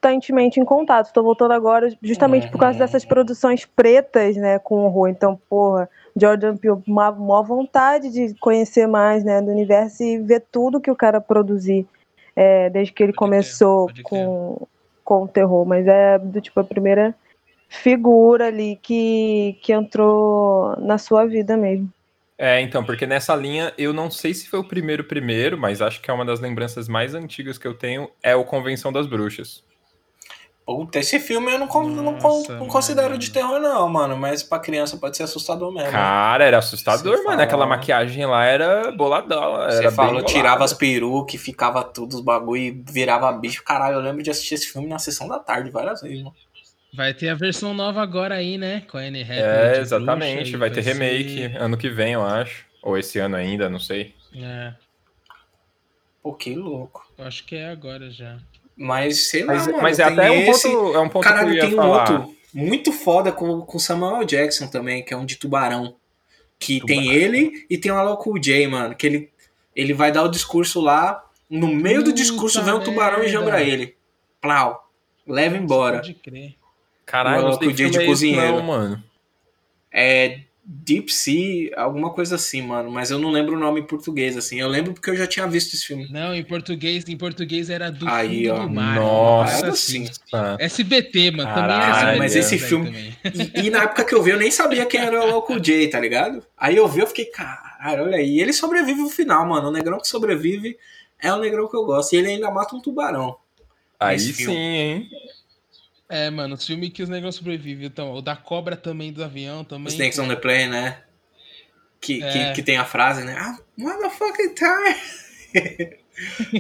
constantemente em contato. Estou voltando agora justamente por causa dessas produções pretas, né, com horror. Então, porra, Jordan Peele, uma, uma vontade de conhecer mais, né, do universo e ver tudo que o cara produzir é, desde que ele pode começou com, com o terror. Mas é do tipo a primeira figura ali que, que entrou na sua vida mesmo. É, então, porque nessa linha, eu não sei se foi o primeiro primeiro, mas acho que é uma das lembranças mais antigas que eu tenho, é o Convenção das Bruxas. Puta, esse filme eu não, Nossa, não, não considero de terror, não, mano. Mas pra criança pode ser assustador mesmo. Cara, era assustador, Você mano. Fala... Aquela maquiagem lá era boladão. Você falou, tirava as perucas, ficava tudo os bagulho e virava bicho. Caralho, eu lembro de assistir esse filme na sessão da tarde várias vezes, mano. Vai ter a versão nova agora aí, né? Com a Anne É, exatamente. vai ter remake ano que vem, eu acho. Ou esse ano ainda, não sei. É. Pô, que louco. Eu acho que é agora já. Mas, sei lá, mas, mano, mas é até esse... um ponto, é um ponto Caralho, que eu ia tem falar. um outro muito foda com, com Samuel Jackson também, que é um de tubarão. Que tubarão. tem ele e tem o Alok J, mano. Que ele, ele vai dar o discurso lá. No meio Puta do discurso vem um tubarão merda. e jambra ele. Plau. Leva embora. Pode crer. Caralho, não sei de cozinheiro. Não, mano. É Deep Sea, alguma coisa assim, mano. Mas eu não lembro o nome em português, assim. Eu lembro porque eu já tinha visto esse filme. Não, em português, em português era do Aí, fundo ó. do mar. Nossa, assim. SBT, mano. Caralho, também era SBT. mas esse filme. E, e, na época que eu vi, eu nem sabia quem era o Local J, tá ligado? Aí eu vi, eu fiquei, caralho, olha aí. E ele sobrevive no final, mano. O negrão que sobrevive é o negrão que eu gosto. E ele ainda mata um tubarão. Aí sim, hein? É, mano, os filmes que os negros sobrevivem. Então, o da cobra também, do avião também. Snakes on the Plane, né? Que, é. que, que, tem a frase, né? Ah, motherfucking time!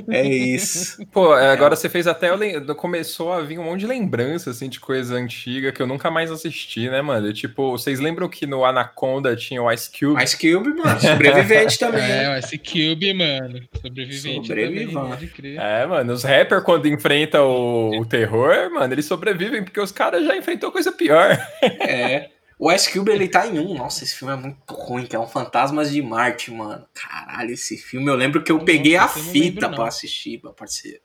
é isso. Pô, agora é. você fez até. Começou a vir um monte de lembrança, assim, de coisa antiga que eu nunca mais assisti, né, mano? tipo, vocês lembram que no Anaconda tinha o Ice Cube? Ice Cube, mano. Sobrevivente também. É, o Ice Cube, mano. Sobrevivente Sobrevivente. também, É, mano. Os rappers, quando enfrentam o, o terror, mano, eles sobrevivem porque os caras já enfrentou coisa pior. É. O Ice Cube, ele tá em um. Nossa, esse filme é muito ruim, que é um Fantasmas de Marte, mano. Caralho, esse filme. Eu lembro que eu peguei a fita lembro, pra assistir, pra parceiro.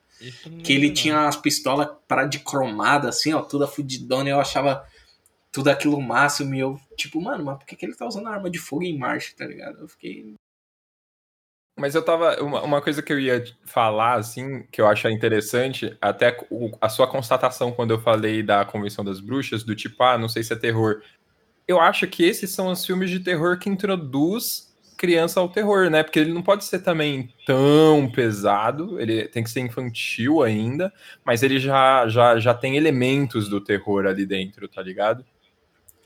Que ele tinha as pistolas para de cromada, assim, ó, toda fudidona. E eu achava tudo aquilo máximo. E eu, tipo, mano, mas por que, que ele tá usando arma de fogo em Marte, tá ligado? Eu fiquei. Mas eu tava. Uma, uma coisa que eu ia falar, assim, que eu acho interessante, até o, a sua constatação quando eu falei da Convenção das Bruxas, do tipo, ah, não sei se é terror eu acho que esses são os filmes de terror que introduz criança ao terror, né? Porque ele não pode ser também tão pesado, ele tem que ser infantil ainda, mas ele já, já, já tem elementos do terror ali dentro, tá ligado?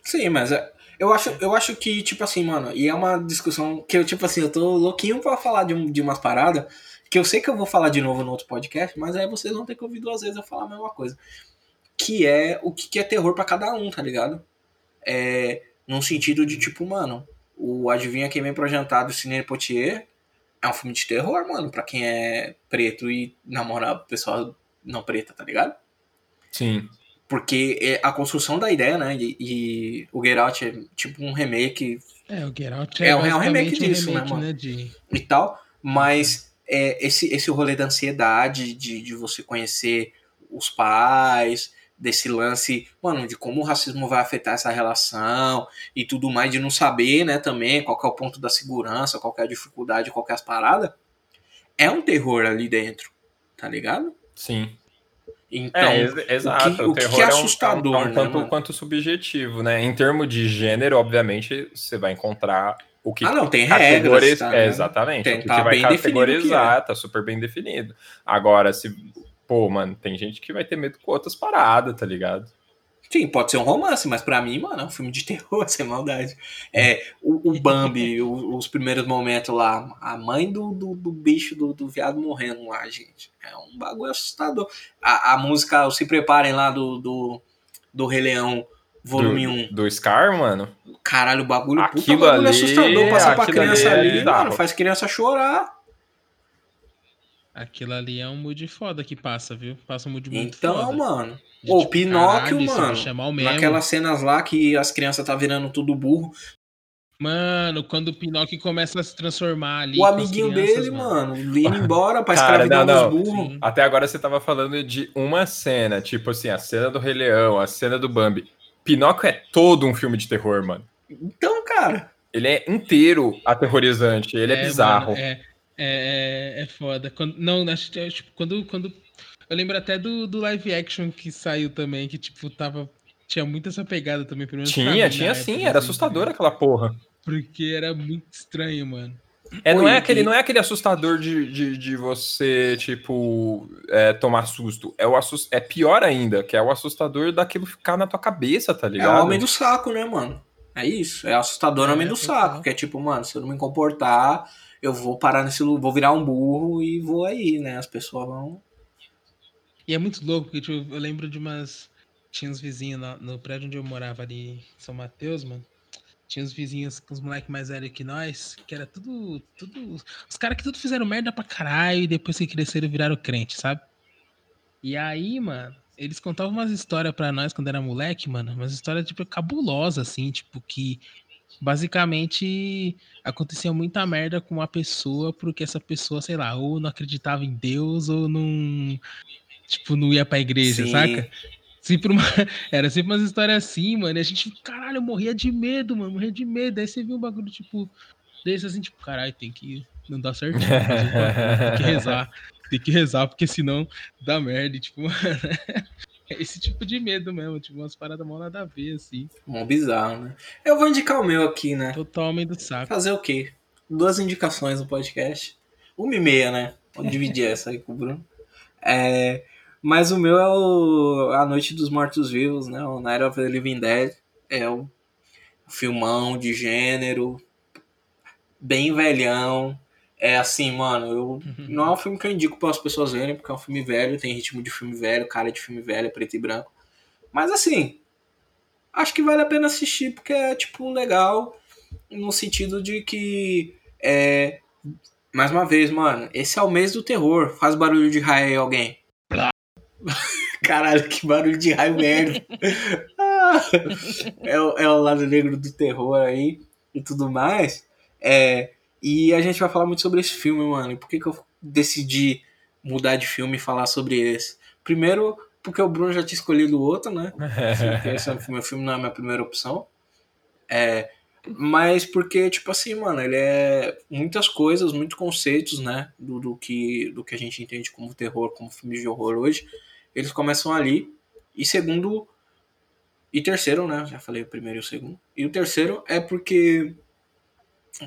Sim, mas é, eu acho, eu acho que, tipo assim, mano, e é uma discussão que eu, tipo assim, eu tô louquinho pra falar de, de umas paradas, que eu sei que eu vou falar de novo no outro podcast, mas aí vocês vão ter que ouvir duas vezes eu falar a mesma coisa. Que é o que é terror para cada um, tá ligado? É, num sentido de tipo, mano, o Adivinha Quem Vem Projetado, Cine Potier, é um filme de terror, mano, pra quem é preto e namora pessoa não preta, tá ligado? Sim. Porque é a construção da ideia, né? E, e o Get Out é tipo um remake. É, o Get Out é, é, um, é um remake disso, remake, né, mano? Né, de... E tal. Mas é, esse, esse rolê da ansiedade, de, de você conhecer os pais, desse lance, mano, de como o racismo vai afetar essa relação e tudo mais, de não saber, né, também, qual é o ponto da segurança, qual é a dificuldade, qual é as paradas, é um terror ali dentro, tá ligado? Sim. Então, é, exato. o que, o, o que é assustador, é um, é um, né, tanto mano? quanto subjetivo, né? Em termos de gênero, obviamente, você vai encontrar o que ah, não, tem regras, tá, é, exatamente. Tem, o que, tá que vai bem categorizar, é. tá super bem definido. Agora, se pô, mano, tem gente que vai ter medo com outras paradas, tá ligado? Sim, pode ser um romance, mas pra mim, mano, é um filme de terror, sem maldade. É, o, o Bambi, o, os primeiros momentos lá, a mãe do, do, do bicho, do, do, viado morrendo lá, gente. É um bagulho assustador. A, a música, Se Preparem lá do, do, do Rei Leão, volume do, 1. Do Scar, mano? Caralho, o bagulho, aquilo puta bagulho ali, assustador. Passar pra criança ali, ali, mano, faz criança chorar. Aquilo ali é um mood foda que passa, viu? Passa um mood muito então, foda. Então, mano. o tipo, Pinóquio, caralho, mano. chamar o mesmo. Naquelas cenas lá que as crianças tá virando tudo burro. Mano, quando o Pinóquio começa a se transformar ali. O amiguinho crianças, dele, mano, indo embora pra escravidar não, não. burros. Até agora você tava falando de uma cena, tipo assim, a cena do Rei Leão, a cena do Bambi. Pinóquio é todo um filme de terror, mano. Então, cara. Ele é inteiro aterrorizante, ele é, é bizarro. Mano, é, é, é, é foda. Quando, não, acho que tipo, quando, quando. Eu lembro até do, do live action que saiu também, que, tipo, tava. Tinha muito essa pegada também, pelo menos. Tinha, tinha sim, era assustador aquela porra. Porque era muito estranho, mano. É, não, é aquele, não é aquele assustador de, de, de você, tipo, é, tomar susto. É, o assust... é pior ainda, que é o assustador daquilo ficar na tua cabeça, tá ligado? É o homem do saco, né, mano? É isso. É assustador é, homem do saco. Que é tipo, mano, se eu não me comportar, eu vou parar nesse lugar, vou virar um burro e vou aí, né? As pessoas vão. E é muito louco, porque tipo, eu lembro de umas. Tinha uns vizinhos no, no prédio onde eu morava ali em São Mateus, mano tinha os vizinhos com os moleques mais velhos que nós, que era tudo. tudo os caras que tudo fizeram merda pra caralho e depois que cresceram viraram crente, sabe? E aí, mano, eles contavam umas histórias pra nós quando era moleque, mano. Umas histórias, tipo, cabulosas, assim, tipo, que basicamente acontecia muita merda com uma pessoa porque essa pessoa, sei lá, ou não acreditava em Deus ou não. Tipo, não ia pra igreja, Sim. saca? Sempre uma... Era sempre umas histórias assim, mano. E a gente, caralho, eu morria de medo, mano. Morria de medo. Aí você viu um bagulho, tipo, desse assim, tipo, caralho, tem que. Não dá certo. tem que rezar. Tem que rezar, porque senão dá merda. E, tipo, mano. É esse tipo de medo mesmo, tipo, umas paradas mal nada a ver, assim. Mó bizarro, né? Eu vou indicar o meu aqui, né? Totalmente do saco. Fazer o quê? Duas indicações no podcast. Uma e meia, né? Vou dividir essa aí com o Bruno. É, mas o meu é o A Noite dos Mortos-Vivos, né? O Night of the Living Dead. É o filmão de gênero, bem velhão. É assim, mano, eu, uhum. não é um filme que eu indico para as pessoas verem, porque é um filme velho, tem ritmo de filme velho, cara de filme velho, é preto e branco. Mas assim, acho que vale a pena assistir, porque é, tipo, legal, no sentido de que, é, mais uma vez, mano, esse é o mês do terror. Faz barulho de raio aí, alguém. Caralho, que barulho de raio merda. é, é o lado negro do terror aí e tudo mais. É, e a gente vai falar muito sobre esse filme, mano. E por que, que eu decidi mudar de filme e falar sobre esse? Primeiro, porque o Bruno já tinha escolhido o outro, né? esse é meu filme não é a minha primeira opção. É, mas porque, tipo assim, mano, ele é muitas coisas, muitos conceitos, né? Do, do, que, do que a gente entende como terror, como filme de horror hoje eles começam ali. E segundo. E terceiro, né? Já falei o primeiro e o segundo. E o terceiro é porque.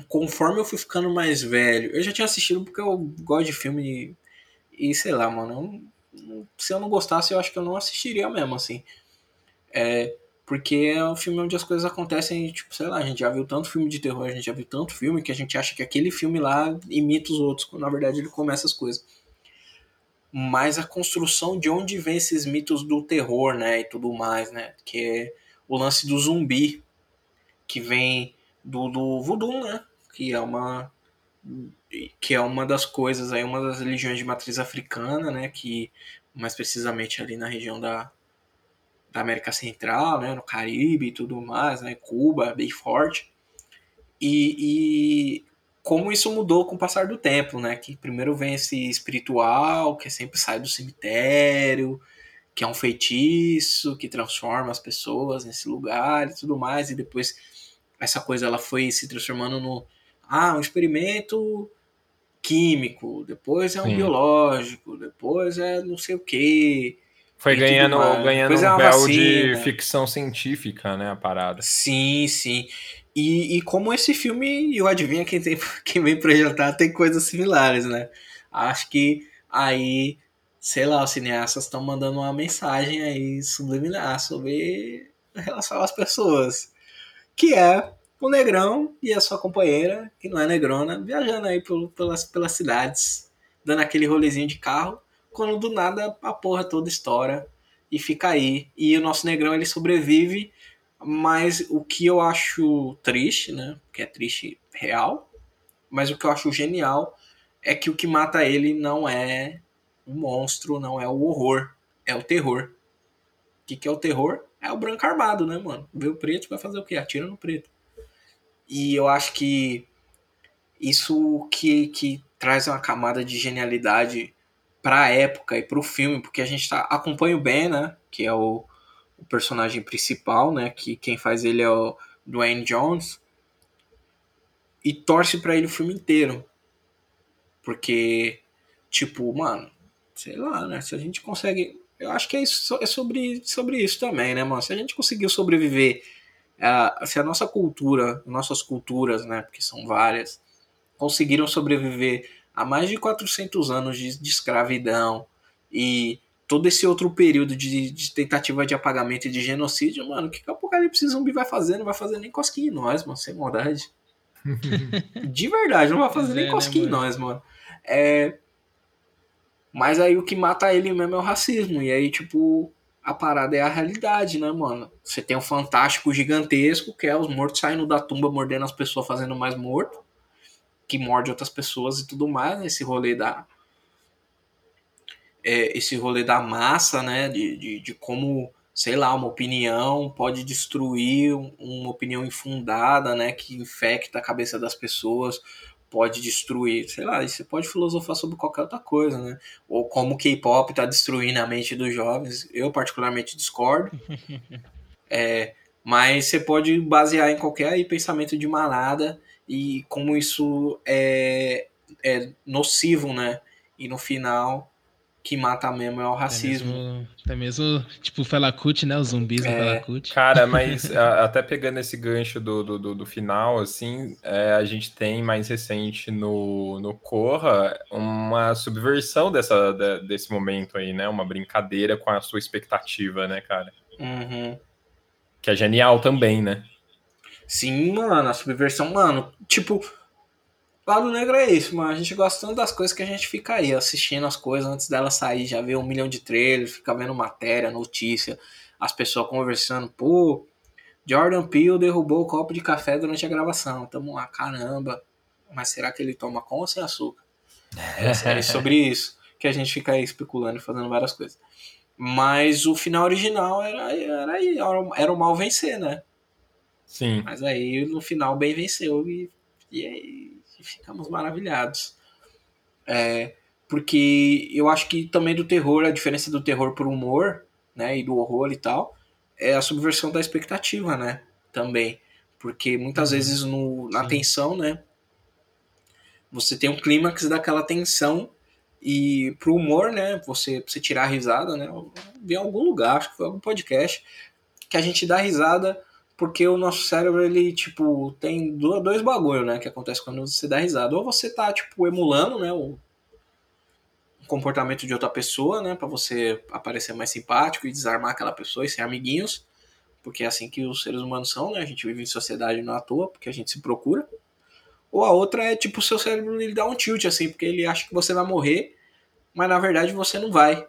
Conforme eu fui ficando mais velho, eu já tinha assistido porque eu gosto de filme e, e sei lá, mano. Se eu não gostasse, eu acho que eu não assistiria mesmo, assim. É, porque é um filme onde as coisas acontecem, tipo, sei lá, a gente já viu tanto filme de terror, a gente já viu tanto filme que a gente acha que aquele filme lá imita os outros, quando na verdade ele começa as coisas mas a construção de onde vem esses mitos do terror, né, e tudo mais, né, que é o lance do zumbi, que vem do, do voodoo, né, que é uma que é uma das coisas aí, uma das religiões de matriz africana, né, que mais precisamente ali na região da, da América Central, né, no Caribe e tudo mais, né, Cuba, bem forte. E, e como isso mudou com o passar do tempo, né? Que primeiro vem esse espiritual, que sempre sai do cemitério, que é um feitiço, que transforma as pessoas nesse lugar e tudo mais, e depois essa coisa ela foi se transformando no ah, um experimento químico, depois é um Sim. biológico, depois é não sei o que. Foi ganhando, ganhando é um véu de ficção científica, né, a parada. Sim, sim. E, e como esse filme, eu adivinha quem, tem, quem vem projetar tem coisas similares, né? Acho que aí, sei lá, os cineastas estão mandando uma mensagem aí subliminar sobre relação às pessoas. Que é o negrão e a sua companheira, que não é negrona, viajando aí por, pelas, pelas cidades, dando aquele rolezinho de carro, quando do nada a porra toda estoura e fica aí. E o nosso negrão ele sobrevive mas o que eu acho triste, né? Que é triste real. Mas o que eu acho genial é que o que mata ele não é o monstro, não é o horror, é o terror. O que, que é o terror? É o branco armado, né, mano? Vê o preto, vai fazer o quê? Atira no preto. E eu acho que isso que, que traz uma camada de genialidade para a época e para o filme, porque a gente tá, acompanha o Ben, né, que é o, o personagem principal, né, que quem faz ele é o Dwayne Jones, e torce para ele o filme inteiro. Porque, tipo, mano, sei lá, né? Se a gente consegue. Eu acho que é, isso, é sobre, sobre isso também, né, mano? Se a gente conseguiu sobreviver. Uh, se a nossa cultura, nossas culturas, né? Porque são várias, conseguiram sobreviver a mais de 400 anos de, de escravidão e todo esse outro período de, de, tentativa de apagamento e de genocídio, mano, o que, que o Apocalipse Zumbi vai fazer? Não vai fazer nem cosquinha em nós, mano, sem maldade. de verdade, não vai fazer nem é, né, cosquinha né, em nós, mano. É... Mas aí o que mata ele mesmo é o racismo. E aí, tipo, a parada é a realidade, né, mano? Você tem um fantástico gigantesco, que é os mortos saindo da tumba, mordendo as pessoas, fazendo mais morto. Que morde outras pessoas e tudo mais, né? Esse rolê da. É, esse rolê da massa, né? De, de, de como sei lá, uma opinião pode destruir uma opinião infundada, né, que infecta a cabeça das pessoas, pode destruir, sei lá, você pode filosofar sobre qualquer outra coisa, né? Ou como o K-pop está destruindo a mente dos jovens. Eu particularmente discordo. é, mas você pode basear em qualquer aí, pensamento de manada e como isso é, é nocivo, né? E no final que mata mesmo é o racismo. Até mesmo, até mesmo tipo Felacut, né? Os zumbis é, do Felacut. Cara, mas a, até pegando esse gancho do, do, do final, assim, é, a gente tem mais recente no, no Corra uma subversão dessa, de, desse momento aí, né? Uma brincadeira com a sua expectativa, né, cara? Uhum. Que é genial também, né? Sim, mano, a subversão, mano, tipo Lado Negro é isso, mano. A gente gosta tanto das coisas que a gente fica aí assistindo as coisas antes dela sair, já vê um milhão de trailers, fica vendo matéria, notícia, as pessoas conversando, pô, Jordan Peele derrubou o copo de café durante a gravação. Tamo lá, caramba. Mas será que ele toma com ou sem açúcar? É, é sobre isso que a gente fica aí especulando e fazendo várias coisas. Mas o final original era, era, era o mal vencer, né? Sim. Mas aí no final bem venceu e, e aí ficamos maravilhados. É, porque eu acho que também do terror, a diferença do terror pro humor, né, e do horror e tal, é a subversão da expectativa, né, também. Porque muitas uhum. vezes no, na Sim. tensão, né, você tem um clímax daquela tensão e pro humor, né, você, você tirar a risada, né, eu vi em algum lugar, acho que foi algum podcast, que a gente dá risada porque o nosso cérebro, ele, tipo, tem dois bagulho, né, que acontece quando você dá risada. Ou você tá, tipo, emulando, né, o comportamento de outra pessoa, né, para você aparecer mais simpático e desarmar aquela pessoa e ser amiguinhos, porque é assim que os seres humanos são, né, a gente vive em sociedade não à toa, porque a gente se procura. Ou a outra é, tipo, o seu cérebro, ele dá um tilt, assim, porque ele acha que você vai morrer, mas na verdade você não vai.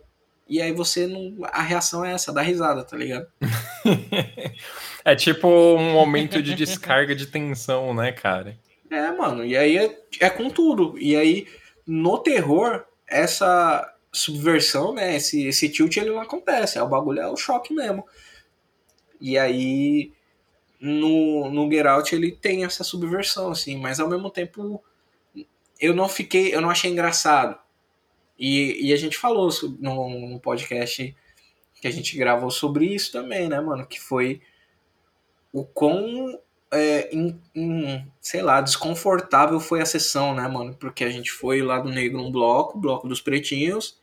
E aí você não. A reação é essa, dá risada, tá ligado? É tipo um momento de descarga de tensão, né, cara? É, mano, e aí é, é com tudo. E aí, no terror, essa subversão, né, esse, esse tilt, ele não acontece. É, o bagulho é o choque mesmo. E aí, no, no Get Out, ele tem essa subversão, assim, mas ao mesmo tempo, eu não fiquei, eu não achei engraçado. E, e a gente falou no, no podcast que a gente gravou sobre isso também, né, mano, que foi o quão, é, in, in, sei lá, desconfortável foi a sessão, né, mano? Porque a gente foi lá do negro um bloco, bloco dos pretinhos,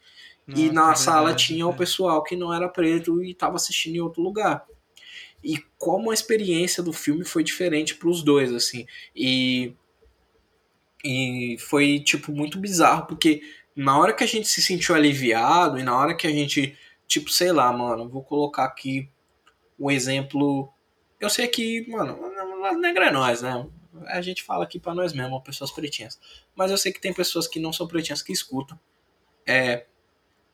Nossa, e na é sala verdade, tinha é. o pessoal que não era preto e tava assistindo em outro lugar. E como a experiência do filme foi diferente para os dois, assim. E, e foi, tipo, muito bizarro, porque na hora que a gente se sentiu aliviado e na hora que a gente, tipo, sei lá, mano, vou colocar aqui o exemplo eu sei que, mano, negra é nós, né? A gente fala aqui para nós mesmos, pessoas pretinhas. Mas eu sei que tem pessoas que não são pretinhas que escutam. É,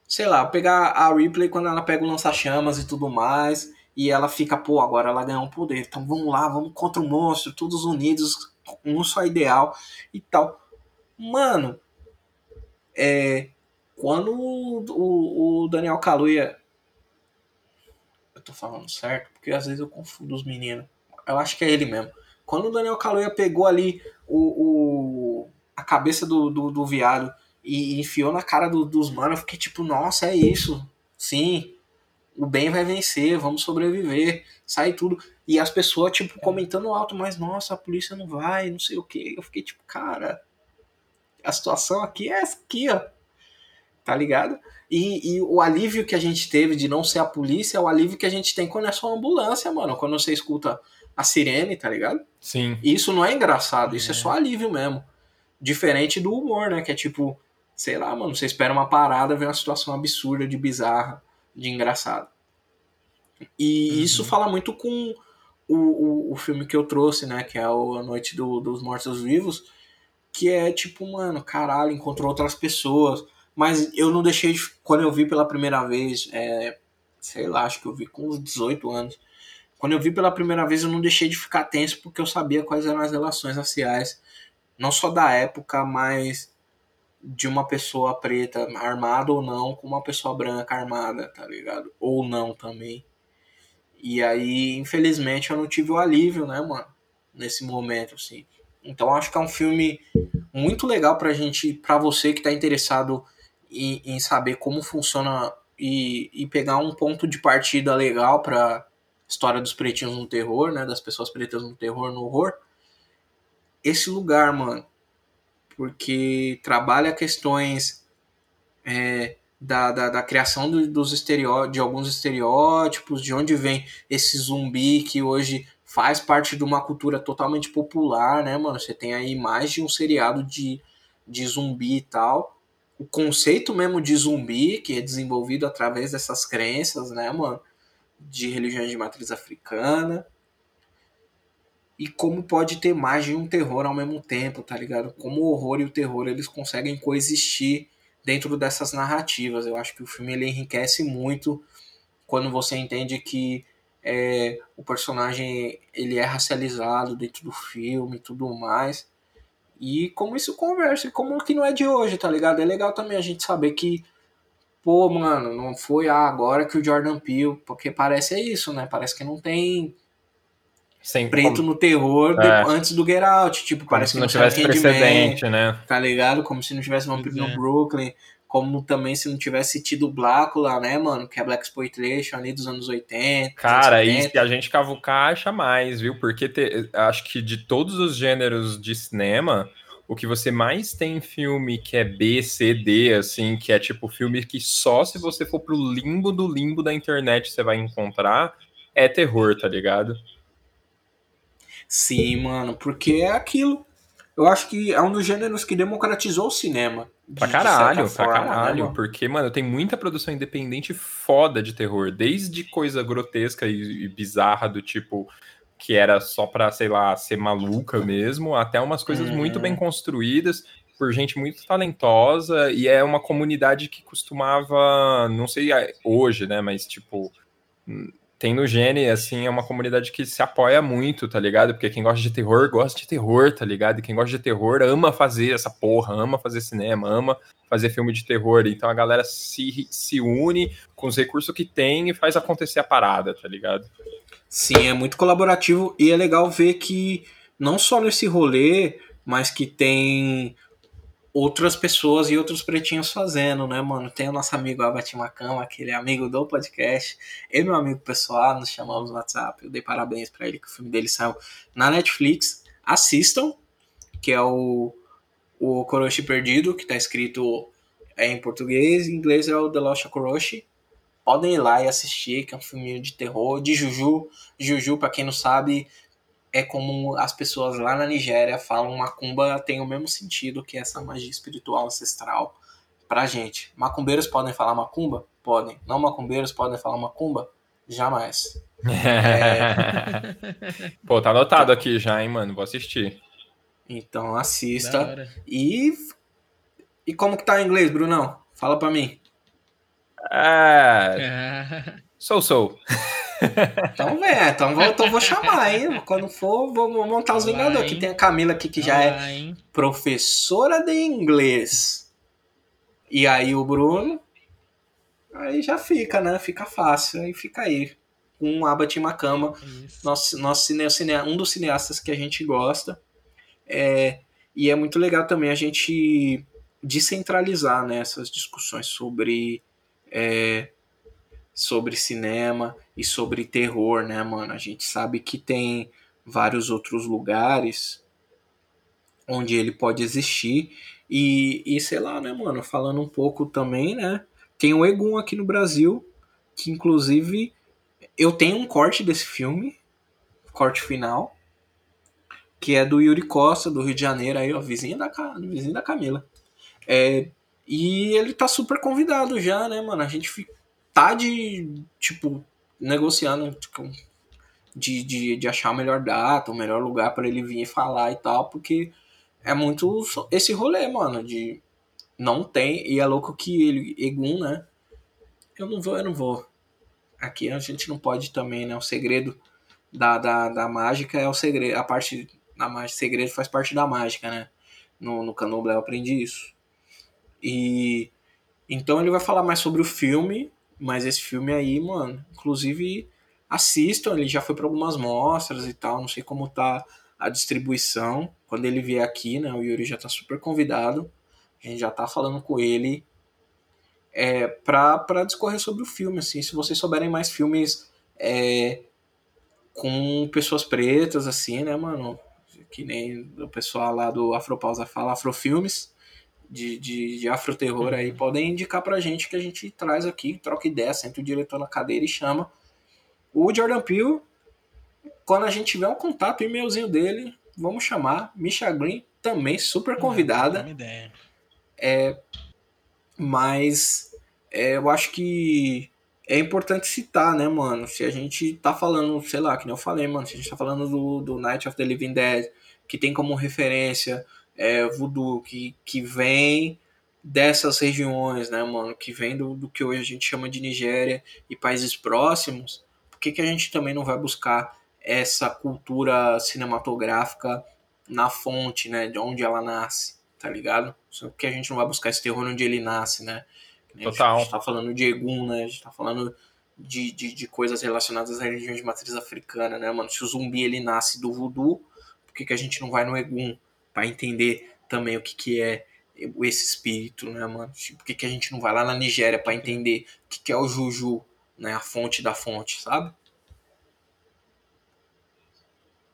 sei lá, pegar a Ripley quando ela pega o lança-chamas e tudo mais, e ela fica, pô, agora ela ganhou um poder, então vamos lá, vamos contra o monstro, todos unidos, um só ideal e tal. Mano, é, quando o, o, o Daniel Kaluuya eu tô falando certo, porque às vezes eu confundo os meninos. Eu acho que é ele mesmo. Quando o Daniel Kaluuya pegou ali o, o a cabeça do, do, do viado e, enfiou na cara do, dos manos, eu fiquei tipo, nossa, é isso. Sim, o bem vai vencer, vamos sobreviver, sai tudo. E as pessoas, tipo, comentando alto, mas nossa, a polícia não vai, não sei o que. Eu fiquei tipo, cara, a situação aqui é essa aqui, ó. Tá ligado? E, e, o alívio que a gente teve de não ser a polícia é o alívio que a gente tem quando é só ambulância, mano. Quando você escuta a sirene, tá ligado? Sim. E isso não é engraçado, isso é, é só alívio mesmo. Diferente do humor, né? Que é tipo, sei lá, mano, você espera uma parada, vê uma situação absurda, de bizarra, de engraçado. E uhum. isso fala muito com o, o, o, filme que eu trouxe, né? Que é o A Noite do, dos Mortos Vivos, que é tipo, mano, caralho, encontrou outras pessoas. Mas eu não deixei de. Quando eu vi pela primeira vez, é, sei lá, acho que eu vi com uns 18 anos. Quando eu vi pela primeira vez, eu não deixei de ficar tenso porque eu sabia quais eram as relações raciais, não só da época, mas de uma pessoa preta armada ou não com uma pessoa branca armada, tá ligado? Ou não também. E aí, infelizmente, eu não tive o alívio, né, mano? Nesse momento, assim. Então, acho que é um filme muito legal pra gente, pra você que tá interessado em, em saber como funciona e, e pegar um ponto de partida legal pra história dos pretinhos no terror, né? Das pessoas pretas no terror, no horror. Esse lugar, mano, porque trabalha questões é, da, da, da, criação do, dos estereó de alguns estereótipos, de onde vem esse zumbi que hoje faz parte de uma cultura totalmente popular, né, mano? Você tem aí mais de um seriado de, de zumbi e tal. O conceito mesmo de zumbi, que é desenvolvido através dessas crenças, né, mano? De religiões de matriz africana e como pode ter mais de um terror ao mesmo tempo, tá ligado? Como o horror e o terror eles conseguem coexistir dentro dessas narrativas. Eu acho que o filme ele enriquece muito quando você entende que é, o personagem ele é racializado dentro do filme e tudo mais. E como isso conversa, e como que não é de hoje, tá ligado? É legal também a gente saber que, pô, mano, não foi ah, agora que o Jordan Peele, porque parece é isso, né? Parece que não tem sem preto como... no terror é. antes do Get Out. Tipo, como parece que não tivesse precedente, né? Tá ligado? Como se não tivesse Vampiro no é. Brooklyn. Como também se não tivesse tido Blácula, né, mano? Que é Black Exploitation ali dos anos 80. Cara, e se a gente cavucar, acha mais, viu? Porque te... acho que de todos os gêneros de cinema, o que você mais tem em filme que é B, C, D, assim, que é tipo filme que só se você for pro limbo do limbo da internet você vai encontrar, é terror, tá ligado? Sim, mano, porque é aquilo. Eu acho que é um dos gêneros que democratizou o cinema. Pra caralho, pra forma, né, caralho. Né, porque, mano, tem muita produção independente foda de terror. Desde coisa grotesca e, e bizarra do tipo que era só pra, sei lá, ser maluca mesmo, até umas coisas muito bem uhum. construídas por gente muito talentosa e é uma comunidade que costumava, não sei hoje, né, mas tipo tem no Gene, assim, é uma comunidade que se apoia muito, tá ligado? Porque quem gosta de terror, gosta de terror, tá ligado? E quem gosta de terror ama fazer essa porra, ama fazer cinema, ama fazer filme de terror. Então a galera se, se une com os recursos que tem e faz acontecer a parada, tá ligado? Sim, é muito colaborativo e é legal ver que não só nesse rolê, mas que tem outras pessoas e outros pretinhos fazendo, né, mano? Tem o nosso amigo Abate Macama, aquele amigo do podcast, e meu amigo pessoal, nos chamamos no WhatsApp. Eu dei parabéns para ele que o filme dele saiu na Netflix. Assistam, que é o, o Koroshi Perdido, que tá escrito em português, em inglês é o The Lost Koroshi. Podem ir lá e assistir, que é um filme de terror, de Juju. Juju, para quem não sabe, é como as pessoas lá na Nigéria falam macumba tem o mesmo sentido que essa magia espiritual ancestral pra gente. Macumbeiros podem falar macumba? Podem. Não macumbeiros podem falar macumba? Jamais. É... Pô, tá anotado aqui já, hein, mano? Vou assistir. Então assista. E. E como que tá em inglês, Brunão? Fala pra mim. É. Sou, sou. Então, é, então vou, então vou chamar, hein? Quando for, vou, montar os Vingadores. Aqui tem a Camila aqui, que já é hein? professora de inglês. E aí o Bruno. Aí já fica, né? Fica fácil. Aí fica aí. com Abat Makama, nosso, nosso cine, cine, um dos cineastas que a gente gosta. É, e é muito legal também a gente descentralizar né, essas discussões sobre, é, sobre cinema e sobre terror, né, mano? A gente sabe que tem vários outros lugares onde ele pode existir. E, e sei lá, né, mano, falando um pouco também, né? Tem o Egum aqui no Brasil, que inclusive eu tenho um corte desse filme, corte final, que é do Yuri Costa, do Rio de Janeiro, aí, ó, vizinho da, vizinho da Camila. É, e ele tá super convidado já, né, mano? A gente tá de, tipo, negociando tipo, de, de, de achar a melhor data, o melhor lugar para ele vir falar e tal, porque é muito esse rolê, mano, de não tem, e é louco que ele, Egum, né? Eu não vou, eu não vou. Aqui a gente não pode também, né? O segredo da, da, da mágica é o segredo, a parte da mágica, segredo faz parte da mágica, né? No, no Candomblé eu aprendi isso. E então ele vai falar mais sobre o filme, mas esse filme aí, mano, inclusive assistam, ele já foi para algumas mostras e tal, não sei como tá a distribuição. Quando ele vier aqui, né, o Yuri já tá super convidado. A gente já tá falando com ele é, pra, pra discorrer sobre o filme, assim. Se vocês souberem mais filmes é, com pessoas pretas, assim, né, mano? Que nem o pessoal lá do Afropausa fala, Afrofilmes de, de, de afroterror aí, podem indicar pra gente que a gente traz aqui, troca ideia, senta o diretor na cadeira e chama o Jordan Peele, quando a gente tiver um contato, o e-mailzinho dele, vamos chamar. Misha Green, também super convidada. ideia. É, mas é, eu acho que é importante citar, né, mano? Se a gente tá falando, sei lá, que nem eu falei, mano, se a gente tá falando do, do Night of the Living Dead, que tem como referência é, voodoo, que, que vem dessas regiões, né, mano? Que vem do, do que hoje a gente chama de Nigéria e países próximos por que, que a gente também não vai buscar essa cultura cinematográfica na fonte, né, de onde ela nasce, tá ligado? Só que a gente não vai buscar esse terror onde ele nasce, né? Total. A gente tá falando de Egum, né? A gente tá falando de, de, de coisas relacionadas às religiões de matriz africana, né, mano? Se o zumbi ele nasce do voodoo, por que, que a gente não vai no Egum para entender também o que, que é esse espírito, né, mano? Por que, que a gente não vai lá na Nigéria para entender o que, que é o Juju, né, a fonte da fonte, sabe?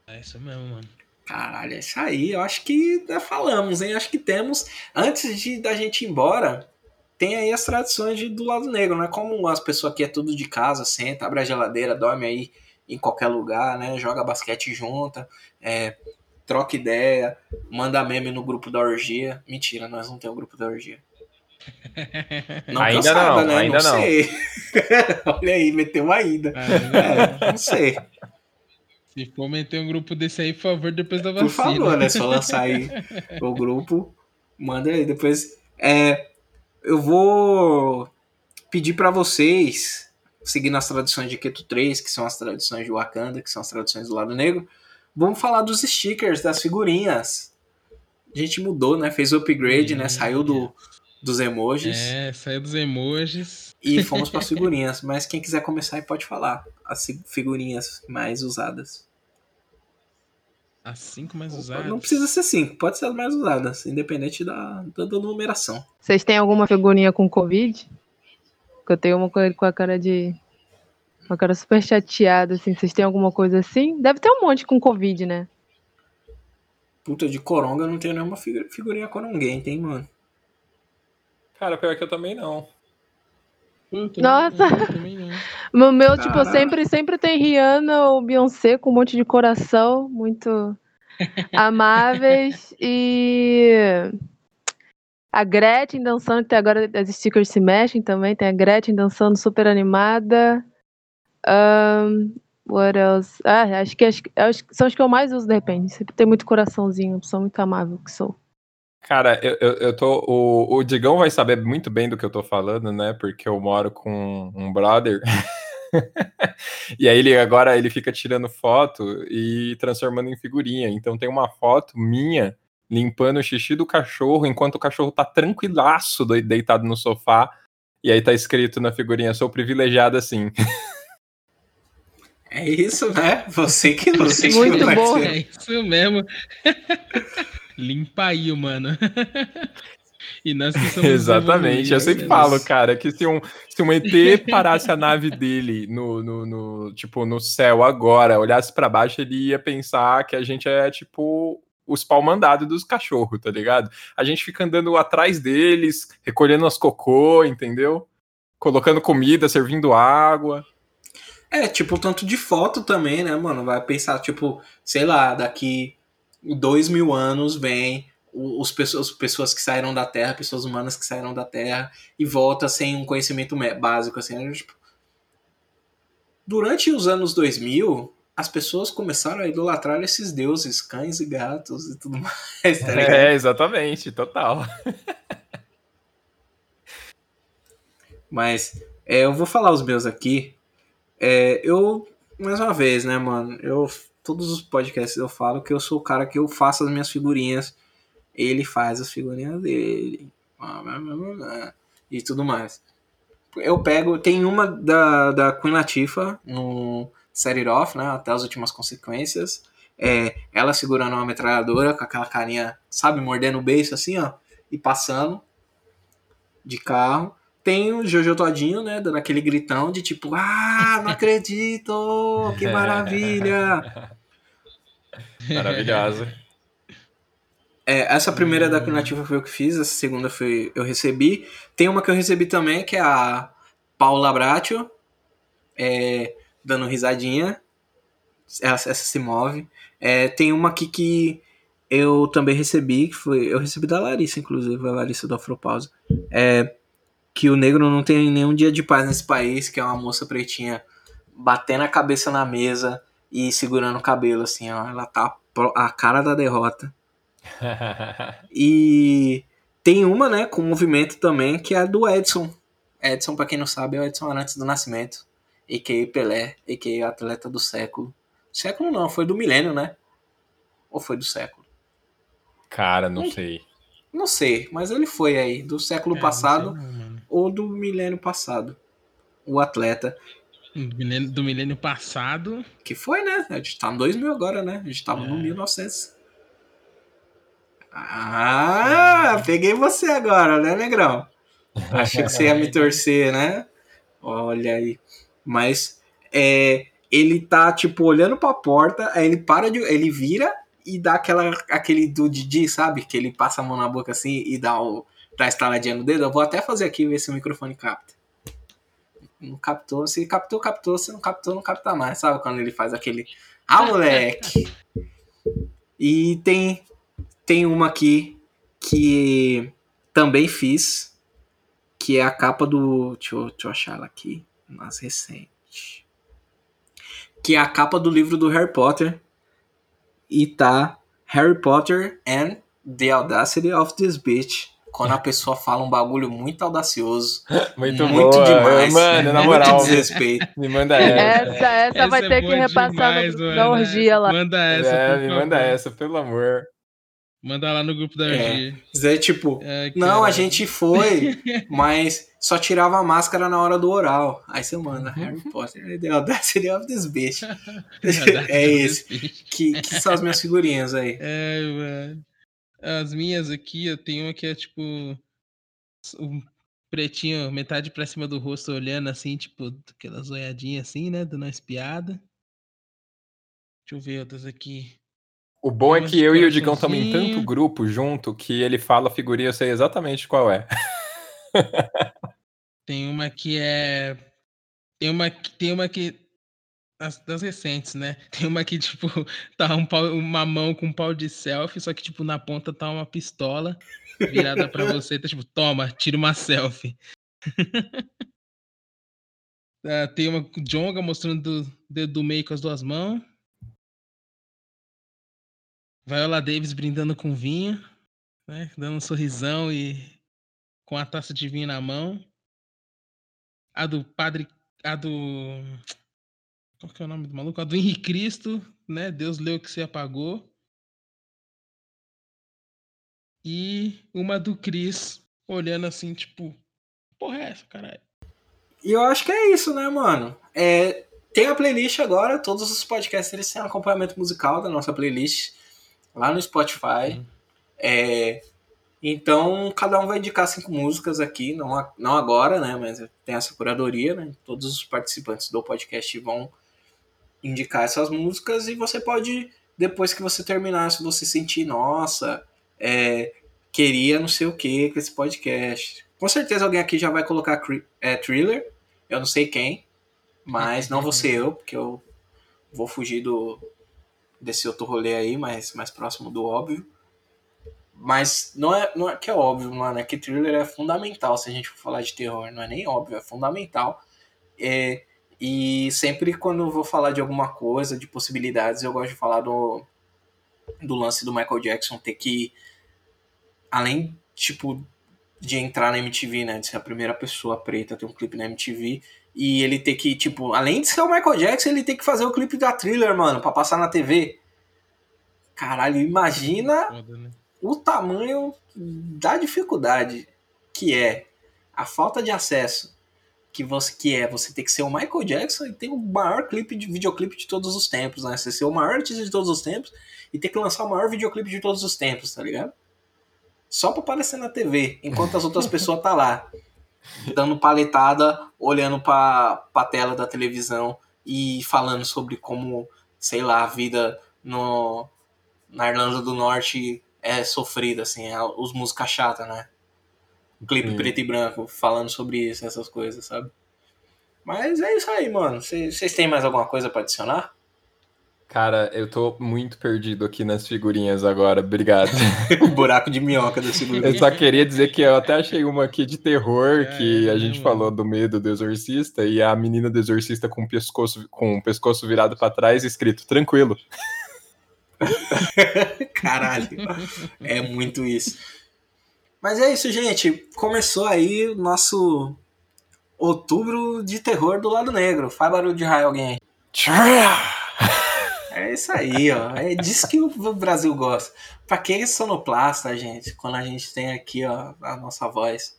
É isso mesmo, mano. Caralho, é isso aí. Eu acho que já falamos, hein? Acho que temos. Antes de da gente ir embora, tem aí as tradições de, do lado negro, né? Como as pessoas aqui é tudo de casa, senta, abre a geladeira, dorme aí em qualquer lugar, né? Joga basquete junta, é, troca ideia, manda meme no grupo da orgia. Mentira, nós não temos o grupo da orgia. Não ainda cansada, não, né? ainda não. não. Sei. Olha aí, meteu uma ainda. É, não sei. Se for meter um grupo desse aí, por favor, depois da vacina. Por favor, né? Só lançar aí o grupo, manda aí. Depois, é, eu vou pedir para vocês, seguindo as tradições de Keto 3, que são as tradições de Wakanda, que são as tradições do lado negro, vamos falar dos stickers, das figurinhas. A gente mudou, né? Fez o upgrade, né? Saiu do, dos emojis. É, saiu dos emojis. E fomos para as figurinhas. Mas quem quiser começar aí pode falar. As figurinhas mais usadas. As cinco mais usadas? Não precisa ser cinco, pode ser as mais usadas, independente da, da, da numeração. Vocês têm alguma figurinha com Covid? Porque eu tenho uma com a cara de. Uma cara super chateada, assim. Vocês têm alguma coisa assim? Deve ter um monte com Covid, né? Puta, de coronga eu não tenho nenhuma figurinha ninguém, tem, mano? Cara, pior que eu também não. Nossa! O meu, tipo, sempre, sempre tem Rihanna ou Beyoncé com um monte de coração, muito amáveis. e a Gretchen dançando, que agora as stickers se mexem também. Tem a Gretchen dançando super Um, what else? Ah, acho que, acho, são os que eu mais uso, de repente. Sempre tem muito coraçãozinho, sou muito amável que sou. Cara, eu, eu, eu, tô. O, o Digão vai saber muito bem do que eu tô falando, né? Porque eu moro com um brother. e aí ele agora ele fica tirando foto e transformando em figurinha. Então tem uma foto minha limpando o xixi do cachorro enquanto o cachorro tá tranquilaço deitado no sofá. E aí tá escrito na figurinha, sou privilegiado assim. É isso, né? Você que não sei Muito bom. É isso mesmo. Limpa aí, mano. E nós que somos Exatamente, eu sempre falo, cara, que se um, se um ET parasse a nave dele no, no, no tipo, no céu agora, olhasse para baixo, ele ia pensar que a gente é, tipo, os pau mandados dos cachorros, tá ligado? A gente fica andando atrás deles, recolhendo as cocô, entendeu? Colocando comida, servindo água. É, tipo, tanto de foto também, né, mano? Vai pensar, tipo, sei lá, daqui dois mil anos vem os pessoas, pessoas que saíram da Terra, pessoas humanas que saíram da Terra e volta sem um conhecimento básico, assim, né? tipo, durante os anos 2000, as pessoas começaram a idolatrar esses deuses, cães e gatos e tudo mais. Tá é, exatamente, total. Mas é, eu vou falar os meus aqui. É, eu, mais uma vez, né, mano? Eu, todos os podcasts eu falo que eu sou o cara que eu faço as minhas figurinhas. Ele faz as figurinhas dele. E tudo mais. Eu pego. Tem uma da, da Queen Latifah no Set It Off, né? Até as últimas consequências. É, ela segurando uma metralhadora com aquela carinha, sabe, mordendo o beijo assim, ó, e passando de carro. Tem o Jojo Todinho, né, dando aquele gritão de tipo, ah, não acredito, que maravilha. Maravilhosa. É, essa primeira da Nativa foi eu que fiz, essa segunda foi eu recebi. Tem uma que eu recebi também, que é a Paula Bratio, é, dando risadinha. Essa, essa se move. É, tem uma aqui que eu também recebi, que foi. Eu recebi da Larissa, inclusive, a Larissa do Afropausa. É, que o negro não tem nenhum dia de paz nesse país, que é uma moça pretinha batendo a cabeça na mesa e segurando o cabelo, assim, ó. Ela tá a cara da derrota. e tem uma, né, com movimento também, que é a do Edson. Edson, para quem não sabe, é o Edson antes do nascimento a.k.a. Pelé, a.k.a. atleta do século. Século não, foi do milênio, né? Ou foi do século? Cara, não, não sei. Não sei, mas ele foi aí, do século é, passado não, ou do milênio passado. O atleta. Do milênio, do milênio, passado. Que foi, né? A gente tá no 2000 agora, né? A gente tava é. no 1900. Ah, peguei você agora, né, Negrão? Achei que você ia me torcer, né? Olha aí. Mas é, ele tá, tipo, olhando pra porta, aí ele para de. Ele vira e dá aquela, aquele do Didi, sabe? Que ele passa a mão na boca assim e dá o. dá a estaladinha no dedo. Eu vou até fazer aqui ver se o microfone capta. Não captou. Se captou, captou. Se não captou, não capta mais. Sabe quando ele faz aquele. Ah, moleque! E tem, tem uma aqui que também fiz, que é a capa do. Deixa eu, deixa eu achar ela aqui mais recente. Que é a capa do livro do Harry Potter. E tá Harry Potter and the Audacity of this Bitch. Quando a pessoa fala um bagulho muito audacioso. Muito, muito demais. Mano, na moral. Muito desrespeito. Me manda essa. Essa, essa, essa vai é ter que repassar demais, no, na orgia lá. Manda essa. É, me manda essa, pelo amor. Manda lá no grupo da é. Zé, tipo, é, não, a gente foi, mas só tirava a máscara na hora do oral. Aí você manda Harry Potter, The Audacity of this bitch. é esse. Que, que são as minhas figurinhas aí. É, mano. As minhas aqui, eu tenho uma que é tipo. Um pretinho, metade pra cima do rosto, olhando assim, tipo, aquelas olhadinhas assim, né? Dando uma espiada. Deixa eu ver outras aqui. O bom é que eu e o Digão estamos em tanto grupo junto que ele fala a figurinha, eu sei exatamente qual é. tem uma que é. Tem uma, tem uma que. Das, das recentes, né? Tem uma que, tipo, tá um pau, uma mão com um pau de selfie, só que, tipo, na ponta tá uma pistola virada pra você. Tá tipo, toma, tira uma selfie. uh, tem uma Jonga mostrando o dedo do meio com as duas mãos. Viola Davis brindando com vinho, né? Dando um sorrisão e com a taça de vinho na mão. A do padre. A do. Qual que é o nome do maluco? A do Henrique Cristo, né? Deus leu que se apagou. E uma do Cris olhando assim, tipo, porra é essa, caralho? E eu acho que é isso, né, mano? É, tem a playlist agora, todos os podcasts eles têm acompanhamento musical da nossa playlist lá no Spotify. Uhum. É, então, cada um vai indicar cinco músicas aqui, não, não agora, né? Mas tem essa curadoria, né? Todos os participantes do podcast vão indicar essas músicas e você pode, depois que você terminar, se você sentir, nossa, é, queria não sei o que com esse podcast. Com certeza alguém aqui já vai colocar é, thriller, eu não sei quem, mas não vou ser eu, porque eu vou fugir do desse outro rolê aí, mais, mais próximo do óbvio. Mas não é, não é que é óbvio, mano. É que thriller é fundamental se a gente for falar de terror. Não é nem óbvio, é fundamental. É, e sempre quando eu vou falar de alguma coisa, de possibilidades, eu gosto de falar do, do lance do Michael Jackson ter que, além, tipo, de entrar na MTV, né? De ser a primeira pessoa preta a ter um clipe na MTV. E ele ter que, tipo, além de ser o Michael Jackson, ele tem que fazer o clipe da thriller, mano, pra passar na TV. Caralho, imagina. Foda, né? o tamanho da dificuldade que é a falta de acesso que você que é você ter que ser o Michael Jackson e ter o maior clipe de videoclipe de todos os tempos, né? Você ser o maior artista de todos os tempos e ter que lançar o maior videoclipe de todos os tempos, tá ligado? Só pra aparecer na TV, enquanto as outras pessoas tá lá dando paletada, olhando pra, pra tela da televisão e falando sobre como, sei lá, a vida no, na Irlanda do Norte é sofrida, assim, é os músicas chatas, né? Um clipe hum. preto e branco falando sobre isso, essas coisas, sabe? Mas é isso aí, mano. Vocês têm mais alguma coisa para adicionar? Cara, eu tô muito perdido aqui nas figurinhas agora, obrigado. o buraco de minhoca das figurinhas. Eu só queria dizer que eu até achei uma aqui de terror, é, que a gente falou do medo do exorcista, e a menina do exorcista com o pescoço, com o pescoço virado para trás, escrito, tranquilo. Caralho, é muito isso. Mas é isso, gente. Começou aí o nosso outubro de terror do lado negro. Faz barulho de raio alguém. É isso aí, ó. É disso que o Brasil gosta. Pra que sonoplasta, gente? Quando a gente tem aqui, ó, a nossa voz.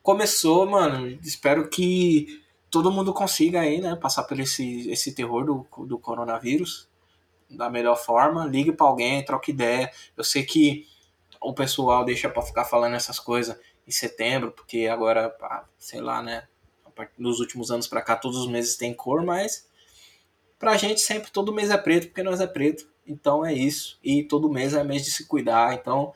Começou, mano. Espero que todo mundo consiga aí, né? Passar por esse, esse terror do, do coronavírus da melhor forma, ligue para alguém, troque ideia. Eu sei que o pessoal deixa para ficar falando essas coisas em setembro, porque agora, sei lá, né, nos últimos anos para cá todos os meses tem cor, mas pra gente sempre todo mês é preto, porque nós é preto. Então é isso. E todo mês é mês de se cuidar. Então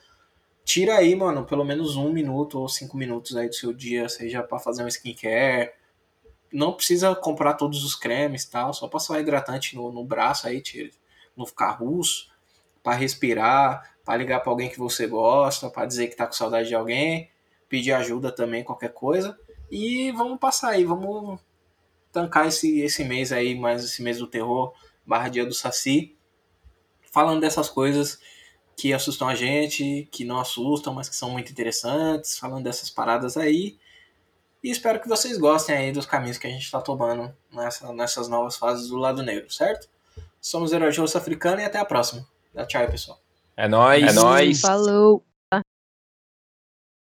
tira aí, mano, pelo menos um minuto ou cinco minutos aí do seu dia, seja para fazer um skincare. Não precisa comprar todos os cremes tal, só passar hidratante no, no braço aí, tira não ficar russo, para respirar, para ligar para alguém que você gosta, para dizer que tá com saudade de alguém, pedir ajuda também, qualquer coisa. E vamos passar aí, vamos tancar esse, esse mês aí, mais esse mês do terror, barra dia do Saci, falando dessas coisas que assustam a gente, que não assustam, mas que são muito interessantes, falando dessas paradas aí. E espero que vocês gostem aí dos caminhos que a gente está tomando nessa, nessas novas fases do lado negro, certo? Somos Herói Africano e até a próxima. Tchau, pessoal. É nóis. É nóis. Falou.